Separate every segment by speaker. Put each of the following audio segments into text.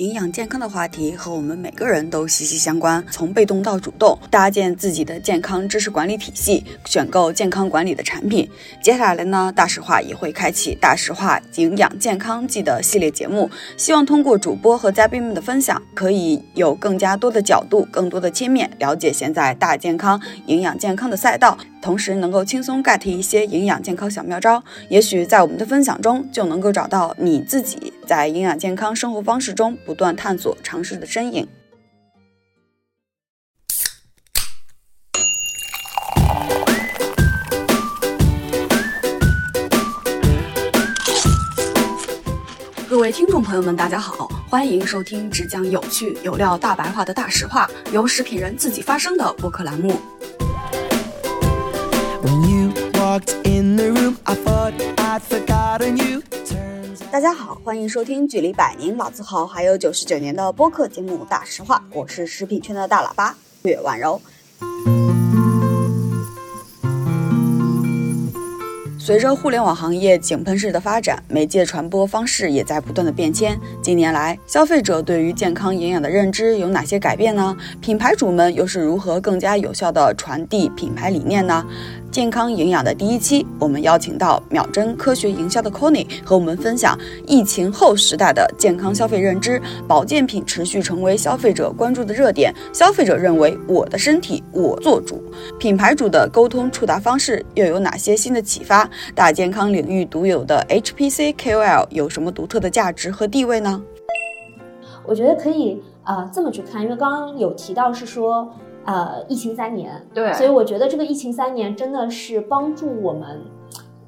Speaker 1: 营养健康的话题和我们每个人都息息相关，从被动到主动，搭建自己的健康知识管理体系，选购健康管理的产品。接下来呢，大实话也会开启大实话营养健康季的系列节目，希望通过主播和嘉宾们的分享，可以有更加多的角度、更多的切面了解现在大健康、营养健康的赛道，同时能够轻松 get 一些营养健康小妙招。也许在我们的分享中，就能够找到你自己在营养健康生活方式中。不断探索、尝试的身影。各位听众朋友们，大家好，欢迎收听只讲有趣有料、大白话的大实话，由食品人自己发声的播客栏目。大家好，欢迎收听距离百年老字号还有九十九年的播客节目《大实话》，我是食品圈的大喇叭岳婉柔。随着互联网行业井喷式的发展，媒介传播方式也在不断的变迁。近年来，消费者对于健康营养的认知有哪些改变呢？品牌主们又是如何更加有效的传递品牌理念呢？健康营养的第一期，我们邀请到秒针科学营销的 Conny 和我们分享疫情后时代的健康消费认知。保健品持续成为消费者关注的热点，消费者认为我的身体我做主。品牌主的沟通触达方式又有哪些新的启发？大健康领域独有的 HPC KOL 有什么独特的价值和地位呢？
Speaker 2: 我觉得可以啊这么去看，因为刚刚有提到是说。呃，疫情三年，
Speaker 1: 对，
Speaker 2: 所以我觉得这个疫情三年真的是帮助我们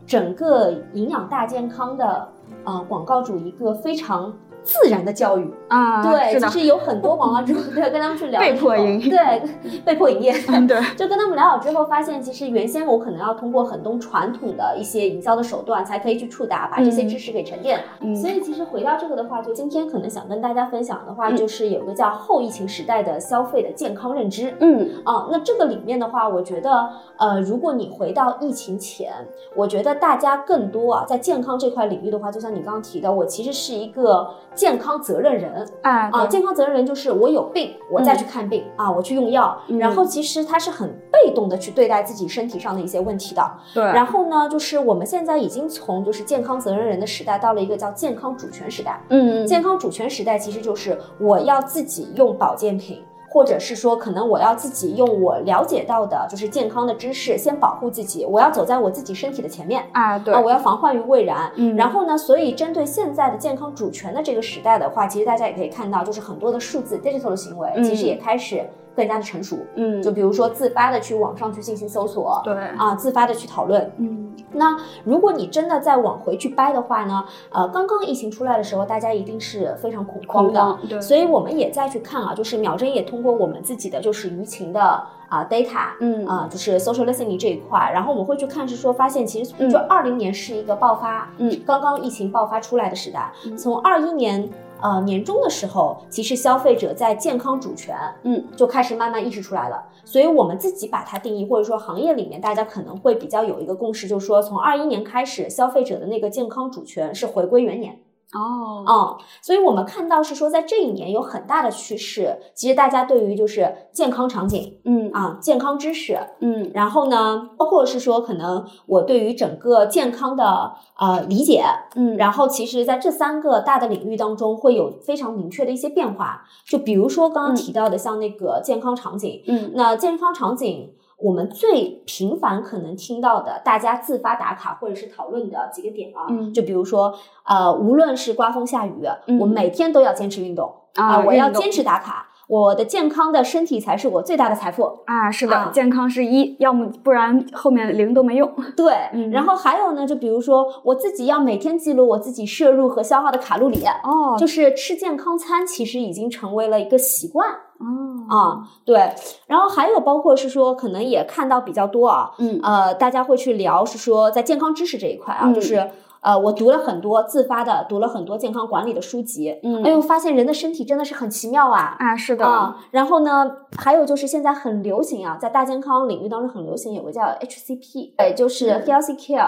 Speaker 2: 整个营养大健康的呃广告主一个非常。自然的教育
Speaker 1: 啊，
Speaker 2: 对，其实有很多网络主对跟他们去聊，
Speaker 1: 被迫营业
Speaker 2: 对，被迫营业，
Speaker 1: 对，
Speaker 2: 就跟他们聊好之后，发现其实原先我可能要通过很多传统的一些营销的手段，才可以去触达，把这些知识给沉淀。所以其实回到这个的话，就今天可能想跟大家分享的话，就是有个叫后疫情时代的消费的健康认知。
Speaker 1: 嗯，
Speaker 2: 啊，那这个里面的话，我觉得，呃，如果你回到疫情前，我觉得大家更多啊，在健康这块领域的话，就像你刚刚提到，我其实是一个。健康责任人
Speaker 1: 啊
Speaker 2: 啊！健康责任人就是我有病，我再去看病啊，我去用药。然后其实他是很被动的去对待自己身体上的一些问题的。
Speaker 1: 对。
Speaker 2: 然后呢，就是我们现在已经从就是健康责任人的时代到了一个叫健康主权时代。
Speaker 1: 嗯。
Speaker 2: 健康主权时代其实就是我要自己用保健品。或者是说，可能我要自己用我了解到的，就是健康的知识，先保护自己。我要走在我自己身体的前面
Speaker 1: 啊，对
Speaker 2: 啊，我要防患于未然。嗯，然后呢，所以针对现在的健康主权的这个时代的话，其实大家也可以看到，就是很多的数字 digital 的行为，其实也开始。更加的成熟，
Speaker 1: 嗯，
Speaker 2: 就比如说自发的去网上去进行搜索，
Speaker 1: 对。
Speaker 2: 啊，自发的去讨论，
Speaker 1: 嗯，
Speaker 2: 那如果你真的再往回去掰的话呢，呃，刚刚疫情出来的时候，大家一定是非常恐慌的，
Speaker 1: 对，
Speaker 2: 所以我们也再去看啊，就是秒针也通过我们自己的就是舆情的啊 data，
Speaker 1: 嗯。
Speaker 2: 啊，就是 social listening 这一块，然后我们会去看是说发现其实就二零年是一个爆发，
Speaker 1: 嗯，
Speaker 2: 刚刚疫情爆发出来的时代，从二一年。呃，年终的时候，其实消费者在健康主权，
Speaker 1: 嗯，
Speaker 2: 就开始慢慢意识出来了。所以，我们自己把它定义，或者说行业里面大家可能会比较有一个共识，就是说，从二一年开始，消费者的那个健康主权是回归元年。
Speaker 1: 哦，
Speaker 2: 嗯，所以我们看到是说，在这一年有很大的趋势，其实大家对于就是健康场景，
Speaker 1: 嗯
Speaker 2: 啊，健康知识，
Speaker 1: 嗯，
Speaker 2: 然后呢，包括是说，可能我对于整个健康的呃理解，
Speaker 1: 嗯，
Speaker 2: 然后其实在这三个大的领域当中，会有非常明确的一些变化。就比如说刚刚提到的，像那个健康场景，
Speaker 1: 嗯，
Speaker 2: 那健康场景。我们最频繁可能听到的，大家自发打卡或者是讨论的几个点啊，嗯就比如说，呃，无论是刮风下雨，嗯我每天都要坚持运动啊，我要坚持打卡，我的健康的身体才是我最大的财富
Speaker 1: 啊，是的，健康是一，要么不然后面零都没用。
Speaker 2: 对，嗯然后还有呢，就比如说我自己要每天记录我自己摄入和消耗的卡路里
Speaker 1: 哦，
Speaker 2: 就是吃健康餐，其实已经成为了一个习惯。
Speaker 1: 哦。
Speaker 2: 啊，对，然后还有包括是说，可能也看到比较多啊，
Speaker 1: 嗯，
Speaker 2: 呃，大家会去聊是说，在健康知识这一块啊，就是呃，我读了很多自发的，读了很多健康管理的书籍，
Speaker 3: 嗯，
Speaker 2: 哎呦，发现人的身体真的是很奇妙啊！
Speaker 3: 啊，是的
Speaker 2: 啊。然后呢，还有就是现在很流行啊，在大健康领域当中很流行，有个叫 HCP，对，就是 Healthy Care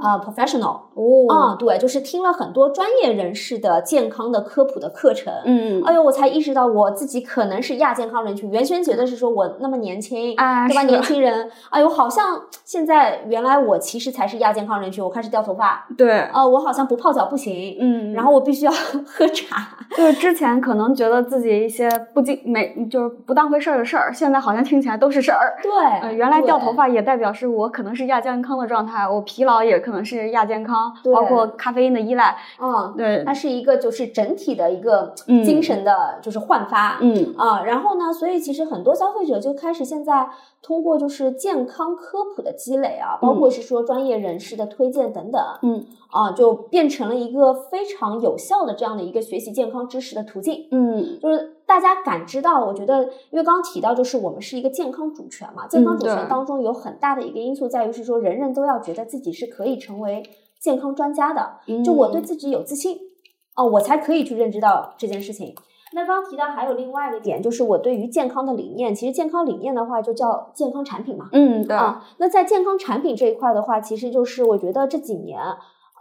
Speaker 2: 啊 Professional
Speaker 3: 哦，
Speaker 2: 啊，对，就是听了很多专业人士的健康的科普的课程，
Speaker 3: 嗯，
Speaker 2: 哎呦，我才意识到我自己可能是亚健康人群。原先觉得是说我那么年轻，
Speaker 3: 啊，
Speaker 2: 对吧？年轻人，哎呦，好像现在原来我其实才是亚健康人群，我开始掉头发，
Speaker 3: 对。
Speaker 2: 呃，我好像不泡脚不行，
Speaker 3: 嗯，
Speaker 2: 然后我必须要 喝茶。
Speaker 3: 就是之前可能觉得自己一些不经没就是不当回事儿的事儿，现在好像听起来都是事儿。
Speaker 2: 对，
Speaker 3: 呃，原来掉头发也代表是我可能是亚健康的状态，我疲劳也可能是亚健康，包括咖啡因的依赖。
Speaker 2: 嗯，
Speaker 3: 对，
Speaker 2: 它是一个就是整体的一个精神的，就是焕发。
Speaker 3: 嗯
Speaker 2: 啊，然后呢，所以其实很多消费者就开始现在通过就是健康科普的积累啊，包括是说专业人士的推荐等等。
Speaker 3: 嗯。
Speaker 2: 啊，就变成了一个非常有效的这样的一个学习健康知识的途径。
Speaker 3: 嗯，
Speaker 2: 就是大家感知到，我觉得，因为刚刚提到，就是我们是一个健康主权嘛，健康主权当中有很大的一个因素在于是说，人人都要觉得自己是可以成为健康专家的，就我对自己有自信，哦，我才可以去认知到这件事情。那刚刚提到还有另外一个点，就是我对于健康的理念，其实健康理念的话就叫健康产品嘛。
Speaker 3: 嗯，对
Speaker 2: 啊。那在健康产品这一块的话，其实就是我觉得这几年。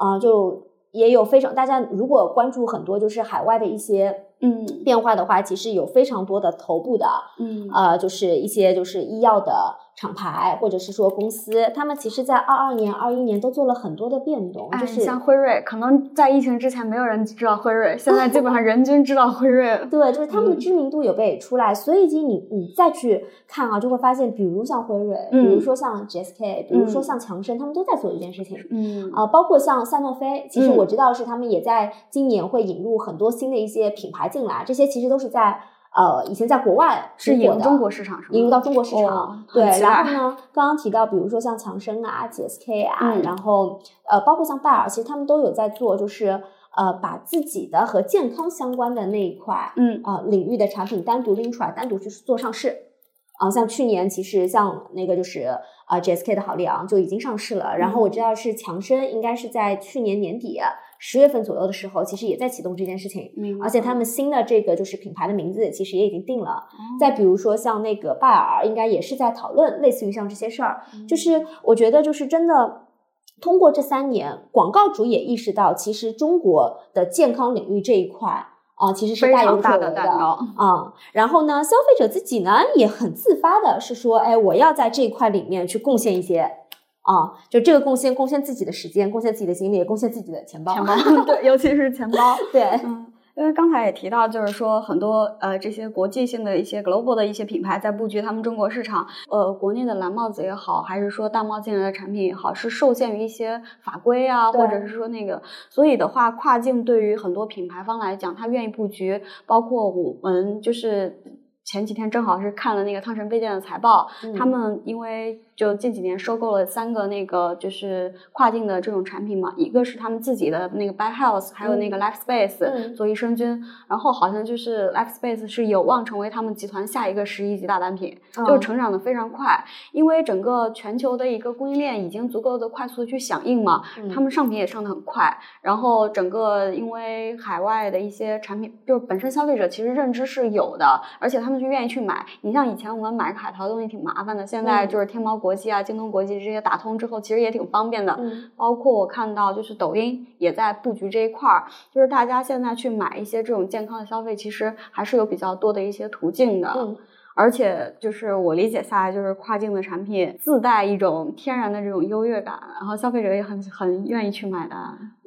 Speaker 2: 啊，就也有非常大家如果关注很多就是海外的一些
Speaker 3: 嗯
Speaker 2: 变化的话，其实有非常多的头部的
Speaker 3: 嗯
Speaker 2: 呃，就是一些就是医药的。厂牌或者是说公司，他们其实，在二二年、二一年都做了很多的变动。就是
Speaker 3: 像辉瑞，可能在疫情之前没有人知道辉瑞，现在基本上 人均知道辉瑞。
Speaker 2: 对，就是他们的知名度有被出来，所以你你再去看啊，就会发现，比如像辉瑞，比如说像 GSK，比如说像强生，他们都在做一件事情。
Speaker 3: 嗯
Speaker 2: 啊，包括像赛诺菲，其实我知道是他们也在今年会引入很多新的一些品牌进来，这些其实都是在。呃，以前在国外
Speaker 3: 是引入中国市场，
Speaker 2: 引入到中国市场。对，然后呢，刚刚提到，比如说像强生啊、GSK 啊，然后呃，包括像拜耳，其实他们都有在做，就是呃，把自己的和健康相关的那一块，
Speaker 3: 嗯
Speaker 2: 啊领域的产品单独拎出来，单独去做上市。啊，像去年其实像那个就是啊 GSK 的好利昂就已经上市了，然后我知道是强生应该是在去年年底。十月份左右的时候，其实也在启动这件事情，而且他们新的这个就是品牌的名字，其实也已经定了。再比如说像那个拜耳，应该也是在讨论类似于像这些事儿。就是我觉得，就是真的通过这三年，广告主也意识到，其实中国的健康领域这一块啊，其实是大有可为的啊。然后呢，消费者自己呢也很自发的是说，哎，我要在这一块里面去贡献一些。啊，就这个贡献，贡献自己的时间，贡献自己的精力，贡献自己的钱包。
Speaker 3: 钱包，对，尤其是钱包。
Speaker 2: 对，
Speaker 3: 嗯，因为刚才也提到，就是说很多呃这些国际性的一些 global 的一些品牌在布局他们中国市场，呃，国内的蓝帽子也好，还是说大帽进来的产品也好，是受限于一些法规啊，或者是说那个，所以的话，跨境对于很多品牌方来讲，他愿意布局，包括我们就是前几天正好是看了那个汤臣倍健的财报，他们因为。就近几年收购了三个那个就是跨境的这种产品嘛，一个是他们自己的那个 By House，还有那个 Life Space 做益生菌，然后好像就是 Life Space 是有望成为他们集团下一个十亿级大单品，就成长的非常快，因为整个全球的一个供应链已经足够的快速的去响应嘛，他们上品也上的很快，然后整个因为海外的一些产品，就是本身消费者其实认知是有的，而且他们就愿意去买。你像以前我们买个海淘东西挺麻烦的，现在就是天猫国。国际啊，京东国际这些打通之后，其实也挺方便的。
Speaker 2: 嗯，
Speaker 3: 包括我看到，就是抖音也在布局这一块儿，就是大家现在去买一些这种健康的消费，其实还是有比较多的一些途径的。
Speaker 2: 嗯。
Speaker 3: 而且就是我理解下来，就是跨境的产品自带一种天然的这种优越感，然后消费者也很很愿意去买的。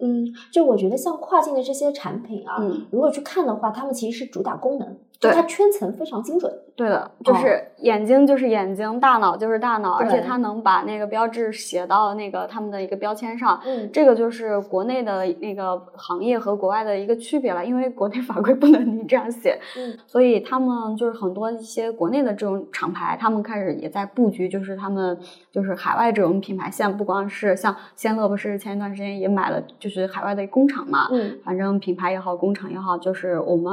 Speaker 2: 嗯，就我觉得像跨境的这些产品啊，
Speaker 3: 嗯，
Speaker 2: 如果去看的话，他们其实是主打功能，
Speaker 3: 对
Speaker 2: 它圈层非常精准。
Speaker 3: 对的，就是眼睛就是眼睛，大脑就是大脑，而且它能把那个标志写到那个他们的一个标签上。
Speaker 2: 嗯，
Speaker 3: 这个就是国内的那个行业和国外的一个区别了，因为国内 法规不能你这样写。
Speaker 2: 嗯，
Speaker 3: 所以他们就是很多一些。国内的这种厂牌，他们开始也在布局，就是他们就是海外这种品牌线，不光是像仙乐，不是前一段时间也买了，就是海外的工厂嘛。
Speaker 2: 嗯，
Speaker 3: 反正品牌也好，工厂也好，就是我们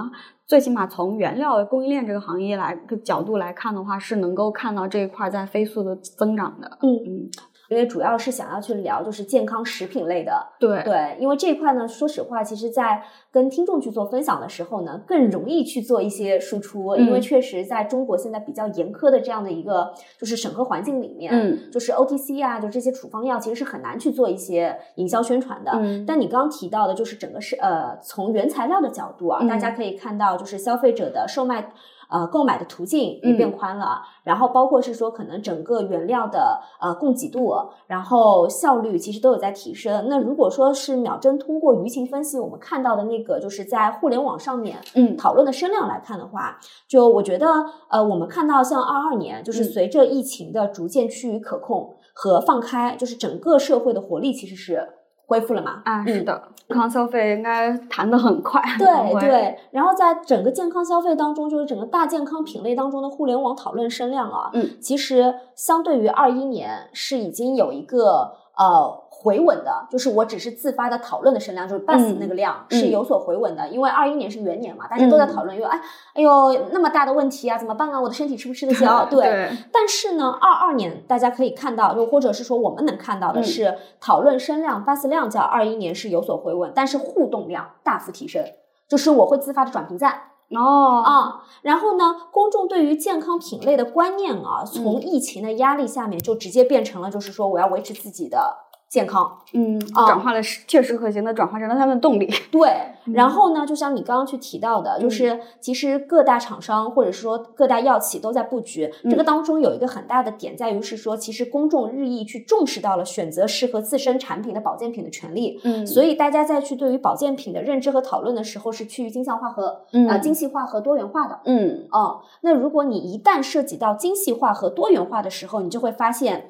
Speaker 3: 最起码从原料供应链这个行业来个角度来看的话，是能够看到这一块在飞速的增长的。
Speaker 2: 嗯嗯。因为主要是想要去聊就是健康食品类的，
Speaker 3: 对
Speaker 2: 对，因为这一块呢，说实话，其实，在跟听众去做分享的时候呢，更容易去做一些输出，因为确实在中国现在比较严苛的这样的一个就是审核环境里面，
Speaker 3: 嗯，
Speaker 2: 就是 OTC 啊，就这些处方药其实是很难去做一些营销宣传的。
Speaker 3: 嗯，
Speaker 2: 但你刚刚提到的，就是整个是呃，从原材料的角度啊，大家可以看到，就是消费者的售卖。呃，购买的途径也变宽了，然后包括是说，可能整个原料的呃供给度，然后效率其实都有在提升。那如果说是秒针通过舆情分析，我们看到的那个就是在互联网上面
Speaker 3: 嗯
Speaker 2: 讨论的声量来看的话，就我觉得呃，我们看到像二二年，就是随着疫情的逐渐趋于可控和放开，就是整个社会的活力其实是。恢复了嘛？
Speaker 3: 啊，是的，健康消费应该谈的很快。
Speaker 2: 对对，然后在整个健康消费当中，就是整个大健康品类当中的互联网讨论声量啊，
Speaker 3: 嗯，
Speaker 2: 其实相对于二一年是已经有一个呃。回稳的，就是我只是自发的讨论的声量，就是 buzz 那个量是有所回稳的，因为二一年是元年嘛，大家都在讨论，因为哎，哎呦，那么大的问题啊，怎么办啊？我的身体吃不吃得消？对。但是呢，二二年大家可以看到，就或者是说我们能看到的是，讨论声量 buzz 量在二一年是有所回稳，但是互动量大幅提升，就是我会自发的转评赞
Speaker 3: 哦
Speaker 2: 啊，然后呢，公众对于健康品类的观念啊，从疫情的压力下面就直接变成了，就是说我要维持自己的。健康，
Speaker 3: 嗯，转化了切实可行的，转化成了他们的动力。
Speaker 2: 对，然后呢，就像你刚刚去提到的，就是其实各大厂商或者说各大药企都在布局，这个当中有一个很大的点在于是说，其实公众日益去重视到了选择适合自身产品的保健品的权利。
Speaker 3: 嗯，
Speaker 2: 所以大家在去对于保健品的认知和讨论的时候，是趋于精细化和呃精细化和多元化的。
Speaker 3: 嗯，
Speaker 2: 哦，那如果你一旦涉及到精细化和多元化的时候，你就会发现。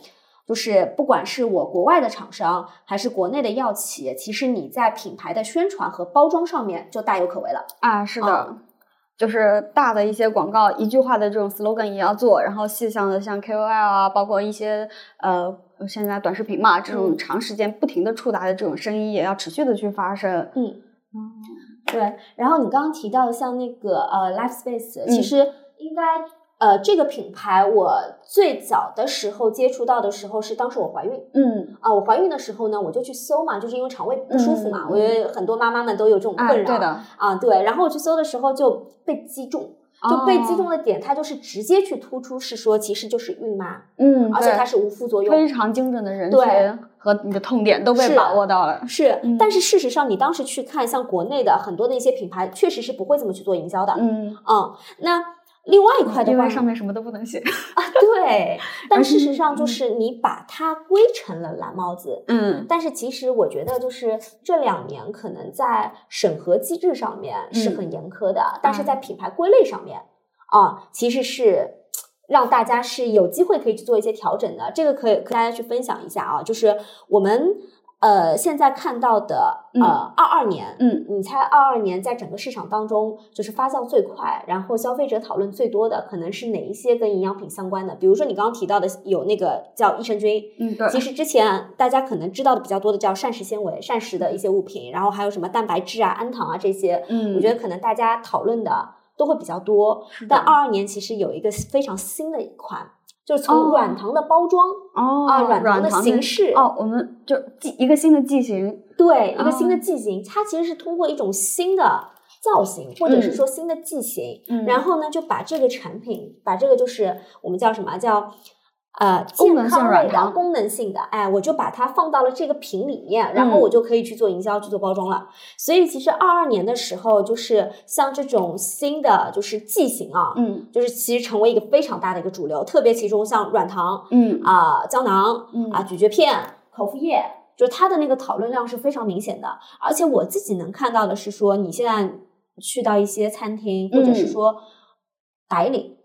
Speaker 2: 就是不管是我国外的厂商，还是国内的药企，其实你在品牌的宣传和包装上面就大有可为了
Speaker 3: 啊！是的，就是大的一些广告，一句话的这种 slogan 也要做，然后细项的像 KOL 啊，包括一些呃现在短视频嘛，这种长时间不停的触达的这种声音，也要持续的去发声。
Speaker 2: 嗯，对。然后你刚刚提到像那个呃 Life Space，其实应该。呃，这个品牌我最早的时候接触到的时候是当时我怀孕，
Speaker 3: 嗯。
Speaker 2: 啊，我怀孕的时候呢，我就去搜嘛，就是因为肠胃不舒服嘛，我觉得很多妈妈们都有这种困扰，
Speaker 3: 对的。
Speaker 2: 啊，对，然后我去搜的时候就被击中，就被击中的点，它就是直接去突出是说其实就是孕妈，
Speaker 3: 嗯，
Speaker 2: 而且它是无副作用，
Speaker 3: 非常精准的人群和你的痛点都被把握到了，
Speaker 2: 是，但是事实上你当时去看像国内的很多的一些品牌，确实是不会这么去做营销的，
Speaker 3: 嗯。
Speaker 2: 嗯，那。另外一块的话，
Speaker 3: 因为上面什么都不能写
Speaker 2: 啊，对。但事实上，就是你把它归成了蓝帽子，
Speaker 3: 嗯。
Speaker 2: 但是其实我觉得，就是这两年可能在审核机制上面是很严苛的，但是在品牌归类上面啊，其实是让大家是有机会可以去做一些调整的。这个可以跟大家去分享一下啊，就是我们。呃，现在看到的呃，二二年，
Speaker 3: 嗯，
Speaker 2: 你猜二二年在整个市场当中就是发酵最快，然后消费者讨论最多的可能是哪一些跟营养品相关的？比如说你刚刚提到的有那个叫益生菌，
Speaker 3: 嗯，对。
Speaker 2: 其实之前大家可能知道的比较多的叫膳食纤维、膳食的一些物品，然后还有什么蛋白质啊、氨糖啊这些，
Speaker 3: 嗯，
Speaker 2: 我觉得可能大家讨论的都会比较多。但二二年其实有一个非常新的一款。就是从软糖的包装
Speaker 3: 哦
Speaker 2: 啊，软糖的形式
Speaker 3: 哦，我们就剂一个新的剂型，
Speaker 2: 对，一个新的剂型，它其实是通过一种新的造型，或者是说新的剂型，然后呢，就把这个产品，把这个就是我们叫什么叫。呃，健康类的、功能性的，哎，我就把它放到了这个瓶里面，然后我就可以去做营销、去做包装了。所以其实二二年的时候，就是像这种新的就是剂型啊，
Speaker 3: 嗯，
Speaker 2: 就是其实成为一个非常大的一个主流。特别其中像软糖，
Speaker 3: 嗯
Speaker 2: 啊胶囊，
Speaker 3: 嗯
Speaker 2: 啊咀嚼片、口服液，就是它的那个讨论量是非常明显的。而且我自己能看到的是说，你现在去到一些餐厅，或者是说白领，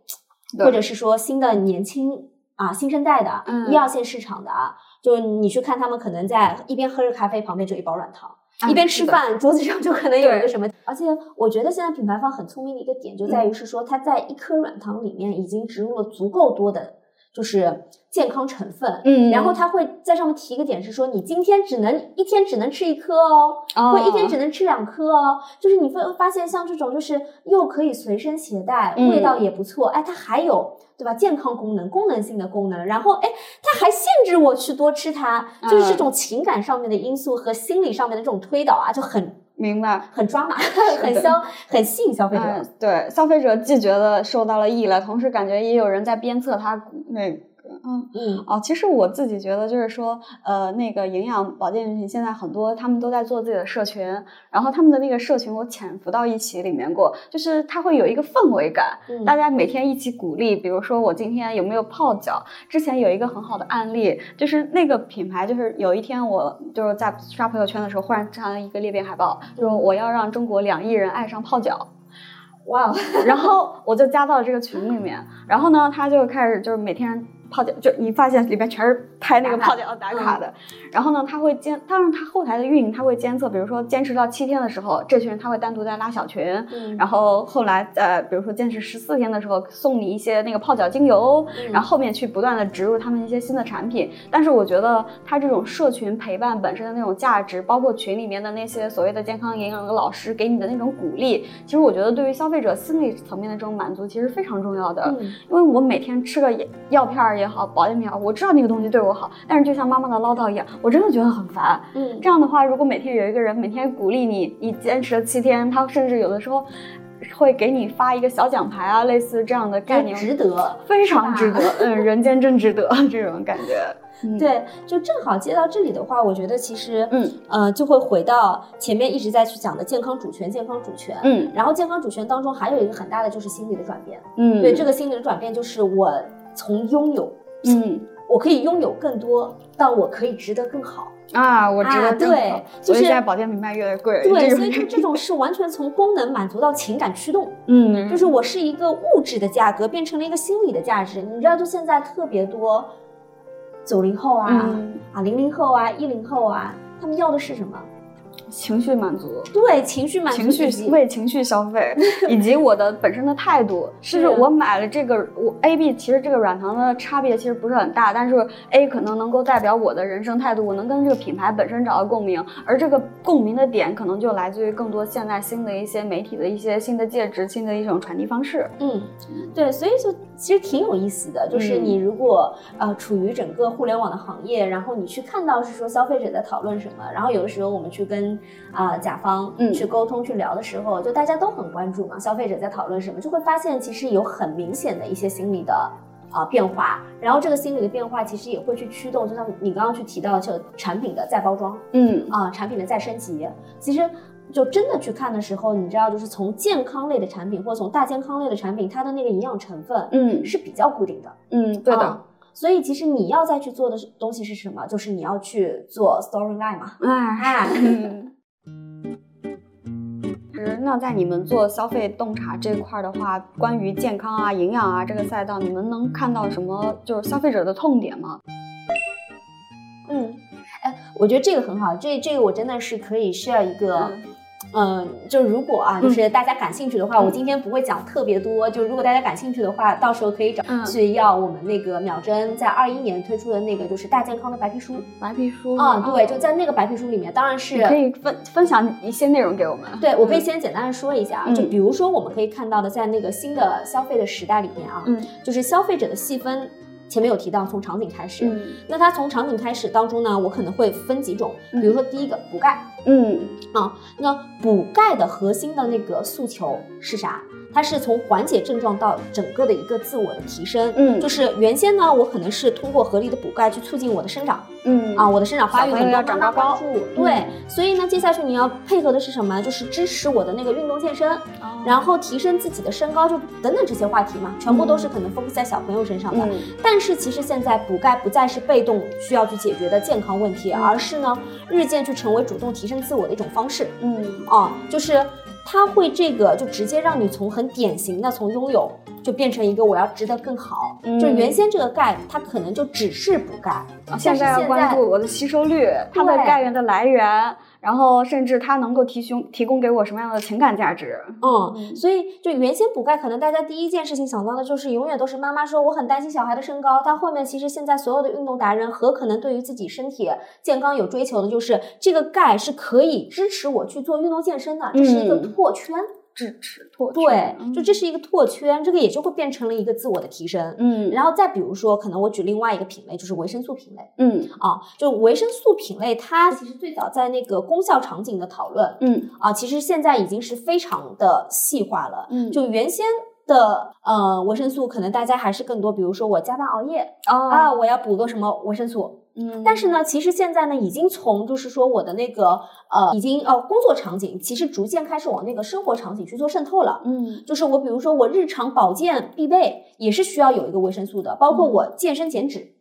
Speaker 2: 或者是说新的年轻。啊，新生代的，一二线市场的啊，就你去看他们，可能在一边喝着咖啡，旁边就一包软糖，一边吃饭，桌子上就可能有一个什么。而且我觉得现在品牌方很聪明的一个点，就在于是说，它在一颗软糖里面已经植入了足够多的。就是健康成分，嗯，然后它会在上面提一个点是说，你今天只能一天只能吃一颗哦，或一天只能吃两颗哦，就是你会发现像这种就是又可以随身携带，味道也不错，哎，它还有对吧？健康功能、功能性的功能，然后哎，它还限制我去多吃它，就是这种情感上面的因素和心理上面的这种推导啊，就很。
Speaker 3: 明白，
Speaker 2: 很抓马，很消，很吸引消费者。
Speaker 3: 对，消费者既觉得受到了益了，同时感觉也有人在鞭策他那。嗯嗯哦，其实我自己觉得就是说，呃，那个营养保健品现在很多，他们都在做自己的社群，然后他们的那个社群我潜伏到一起里面过，就是它会有一个氛围感，大家每天一起鼓励，比如说我今天有没有泡脚？之前有一个很好的案例，就是那个品牌，就是有一天我就是在刷朋友圈的时候，忽然看到一个裂变海报，就是我要让中国两亿人爱上泡脚，哇！然后我就加到了这个群里面，然后呢，他就开始就是每天。泡脚就你发现里边全是拍那个泡脚打卡的，然后呢，他会监，当然他后台的运营他会监测，比如说坚持到七天的时候，这群人他会单独再拉小群，然后后来呃，比如说坚持十四天的时候送你一些那个泡脚精油，然后后面去不断的植入他们一些新的产品。但是我觉得他这种社群陪伴本身的那种价值，包括群里面的那些所谓的健康营养的老师给你的那种鼓励，其实我觉得对于消费者心理层面的这种满足其实非常重要的，因为我每天吃个药片儿。也好，保健品也好，我知道那个东西对我好，但是就像妈妈的唠叨一样，我真的觉得很烦。嗯，这样的话，如果每天有一个人每天鼓励你，你坚持了七天，他甚至有的时候会给你发一个小奖牌啊，类似这样的概念，
Speaker 2: 值得，
Speaker 3: 非常值得。嗯，人间真值得 这种感觉。
Speaker 2: 对，就正好接到这里的话，我觉得其实，嗯，呃，就会回到前面一直在去讲的健康主权，健康主权。嗯，然后健康主权当中还有一个很大的就是心理的转变。嗯，对，这个心理的转变就是我。从拥有，嗯，我可以拥有更多，到我可以值得更好
Speaker 3: 啊！我值得
Speaker 2: 对，就是
Speaker 3: 现在保健品卖越来越贵，
Speaker 2: 对，所以就这种是完全从功能满足到情感驱动，嗯，就是我是一个物质的价格变成了一个心理的价值。你知道，就现在特别多九零后啊啊零零后啊一零后啊，他们要的是什么？
Speaker 3: 情绪满足，
Speaker 2: 对情绪满
Speaker 3: 足，情绪为情绪消费，以及我的本身的态度，就是我买了这个，我 A B 其实这个软糖的差别其实不是很大，但是 A 可能能够代表我的人生态度，我能跟这个品牌本身找到共鸣，而这个共鸣的点可能就来自于更多现在新的一些媒体的一些新的介质，新的一种传递方式。
Speaker 2: 嗯，对，所以就其实挺有意思的，就是你如果呃处于整个互联网的行业，然后你去看到是说消费者在讨论什么，然后有的时候我们去跟啊，甲方去沟通去聊的时候，就大家都很关注嘛，消费者在讨论什么，就会发现其实有很明显的一些心理的啊变化，然后这个心理的变化其实也会去驱动，就像你刚刚去提到，就产品的再包装，嗯。啊，产品的再升级，其实就真的去看的时候，你知道，就是从健康类的产品或者从大健康类的产品，它的那个营养成分，嗯，是比较固定的，
Speaker 3: 嗯，对的。
Speaker 2: 所以其实你要再去做的东西是什么？就是你要去做 storyline 嘛，哎。
Speaker 3: 那在你们做消费洞察这块的话，关于健康啊、营养啊这个赛道，你们能看到什么就是消费者的痛点吗？
Speaker 2: 嗯，哎，我觉得这个很好，这这个我真的是可以 share 一个。嗯，就如果啊，就是大家感兴趣的话，我今天不会讲特别多。就如果大家感兴趣的话，到时候可以找去要我们那个秒针在二一年推出的那个就是大健康的白皮书。
Speaker 3: 白皮书
Speaker 2: 啊，对，就在那个白皮书里面，当然是
Speaker 3: 可以分分享一些内容给我们。
Speaker 2: 对，我可以先简单的说一下，就比如说我们可以看到的，在那个新的消费的时代里面啊，嗯，就是消费者的细分。前面有提到从场景开始，那它从场景开始当中呢，我可能会分几种，比如说第一个补钙，嗯。啊，那补钙的核心的那个诉求是啥？它是从缓解症状到整个的一个自我的提升，嗯，就是原先呢，我可能是通过合理的补钙去促进我的生长，嗯啊，我的生长发育很
Speaker 3: 要长高高，
Speaker 2: 对，所以呢，接下去你要配合的是什么？就是支持我的那个运动健身，然后提升自己的身高，就等等这些话题嘛，全部都是可能 focus 在小朋友身上的。但是其实现在补钙不再是被动需要去解决的健康问题，而是呢，日渐去成为主动提升自我的一种方式。嗯啊，就是。它会这个就直接让你从很典型的从拥有就变成一个我要值得更好，就原先这个钙它可能就只是补钙，
Speaker 3: 现在要关注我的吸收率，它的钙源的来源。然后甚至它能够提供提供给我什么样的情感价值？
Speaker 2: 嗯，所以就原先补钙，可能大家第一件事情想到的就是永远都是妈妈说我很担心小孩的身高，但后面其实现在所有的运动达人和可能对于自己身体健康有追求的，就是这个钙是可以支持我去做运动健身的，这是一个破圈。
Speaker 3: 支持拓
Speaker 2: 对，就这是一个拓圈，这个也就会变成了一个自我的提升。
Speaker 3: 嗯，
Speaker 2: 然后再比如说，可能我举另外一个品类，就是维生素品类。
Speaker 3: 嗯，
Speaker 2: 啊，就维生素品类，它其实最早在那个功效场景的讨论，
Speaker 3: 嗯，
Speaker 2: 啊，其实现在已经是非常的细化了。
Speaker 3: 嗯，
Speaker 2: 就原先的呃维生素，可能大家还是更多，比如说我加班熬夜啊，我要补个什么维生素。
Speaker 3: 嗯，
Speaker 2: 但是呢，其实现在呢，已经从就是说我的那个呃，已经呃工作场景，其实逐渐开始往那个生活场景去做渗透了。
Speaker 3: 嗯，
Speaker 2: 就是我比如说我日常保健必备，也是需要有一个维生素的，包括我健身减脂。
Speaker 3: 嗯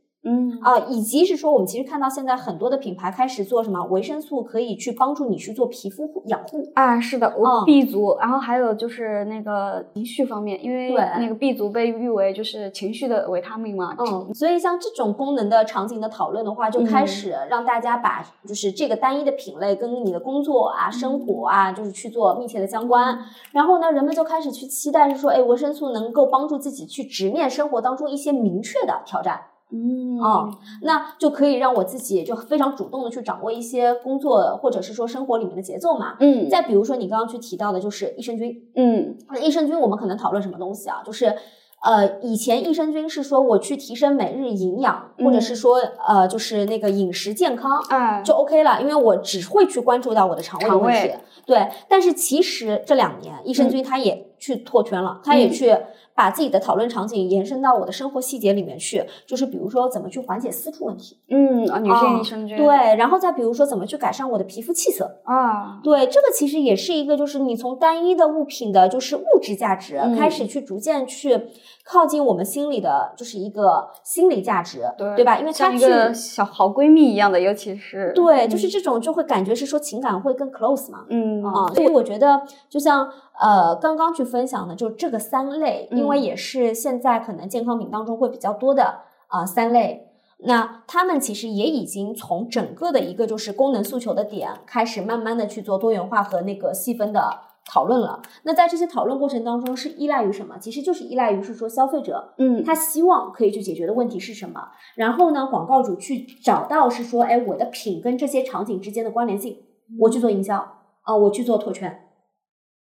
Speaker 2: 啊，以及是说，我们其实看到现在很多的品牌开始做什么维生素，可以去帮助你去做皮肤养护
Speaker 3: 啊。是的，我 B 族，然后还有就是那个情绪方面，因为那个 B 族被誉为就是情绪的维他命嘛。
Speaker 2: 嗯，所以像这种功能的场景的讨论的话，就开始让大家把就是这个单一的品类跟你的工作啊、生活啊，就是去做密切的相关。然后呢，人们就开始去期待是说，哎，维生素能够帮助自己去直面生活当中一些明确的挑战。
Speaker 3: 嗯
Speaker 2: 哦，那就可以让我自己就非常主动的去掌握一些工作或者是说生活里面的节奏嘛。
Speaker 3: 嗯，
Speaker 2: 再比如说你刚刚去提到的就是益生菌。
Speaker 3: 嗯，
Speaker 2: 那益生菌我们可能讨论什么东西啊？就是呃，以前益生菌是说我去提升每日营养，或者是说呃，就是那个饮食健康，
Speaker 3: 啊，
Speaker 2: 就 OK 了，因为我只会去关注到我的肠胃的问题。对，但是其实这两年益生菌它也去拓圈了，他也去。把自己的讨论场景延伸到我的生活细节里面去，就是比如说怎么去缓解私处问题，
Speaker 3: 嗯啊，女性益生菌，
Speaker 2: 对，然后再比如说怎么去改善我的皮肤气色
Speaker 3: 啊，
Speaker 2: 对，这个其实也是一个，就是你从单一的物品的，就是物质价值开始去逐渐去靠近我们心里的，就是一个心理价值，
Speaker 3: 对
Speaker 2: 对吧？因为它
Speaker 3: 像一个小好闺蜜一样的，尤其是
Speaker 2: 对，就是这种就会感觉是说情感会更 close 嘛，
Speaker 3: 嗯
Speaker 2: 啊，所以我觉得就像。呃，刚刚去分享的就这个三类，因为也是现在可能健康品当中会比较多的啊三类。那他们其实也已经从整个的一个就是功能诉求的点开始，慢慢的去做多元化和那个细分的讨论了。那在这些讨论过程当中，是依赖于什么？其实就是依赖于是说消费者，
Speaker 3: 嗯，
Speaker 2: 他希望可以去解决的问题是什么？然后呢，广告主去找到是说，哎，我的品跟这些场景之间的关联性，我去做营销啊，我去做拓圈。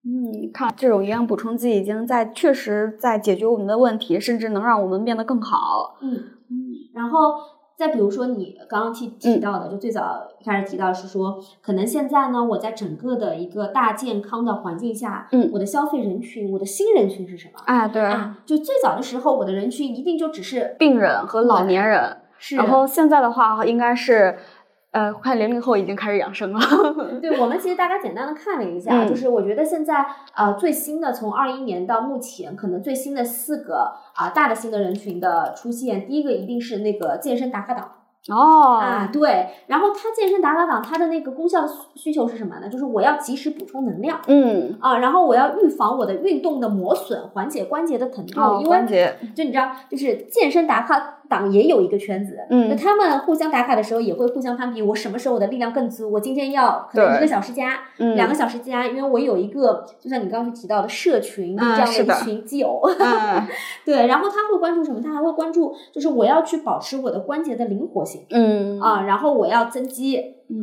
Speaker 3: 嗯，看这种营养补充剂已经在确实在解决我们的问题，甚至能让我们变得更好。
Speaker 2: 嗯嗯，然后再比如说你刚刚提提到的，就最早开始提到是说，可能现在呢，我在整个的一个大健康的环境下，
Speaker 3: 嗯，
Speaker 2: 我的消费人群，我的新人群是什么？
Speaker 3: 啊，对
Speaker 2: 啊，就最早的时候，我的人群一定就只是
Speaker 3: 病人和老年人，
Speaker 2: 是，
Speaker 3: 然后现在的话应该是。呃，快零零后已经开始养生了。
Speaker 2: 对我们其实大家简单的看了一下，就是我觉得现在呃最新的从二一年到目前，可能最新的四个啊大的新的人群的出现，第一个一定是那个健身打卡党。
Speaker 3: 哦
Speaker 2: 啊，对，然后它健身打卡党它的那个功效需求是什么呢？就是我要及时补充能量。
Speaker 3: 嗯
Speaker 2: 啊，然后我要预防我的运动的磨损，缓解关节的疼痛。因
Speaker 3: 关节。
Speaker 2: 就你知道，就是健身打卡。党也有一个圈子，
Speaker 3: 嗯，
Speaker 2: 那他们互相打卡的时候也会互相攀比，我什么时候我的力量更足？我今天要可能一个小时加，两个小时加，因为我有一个，就像你刚刚提到的社群这样的一群基友，对，然后他会关注什么？他还会关注，就是我要去保持我的关节的灵活性，
Speaker 3: 嗯。
Speaker 2: 啊，然后我要增肌，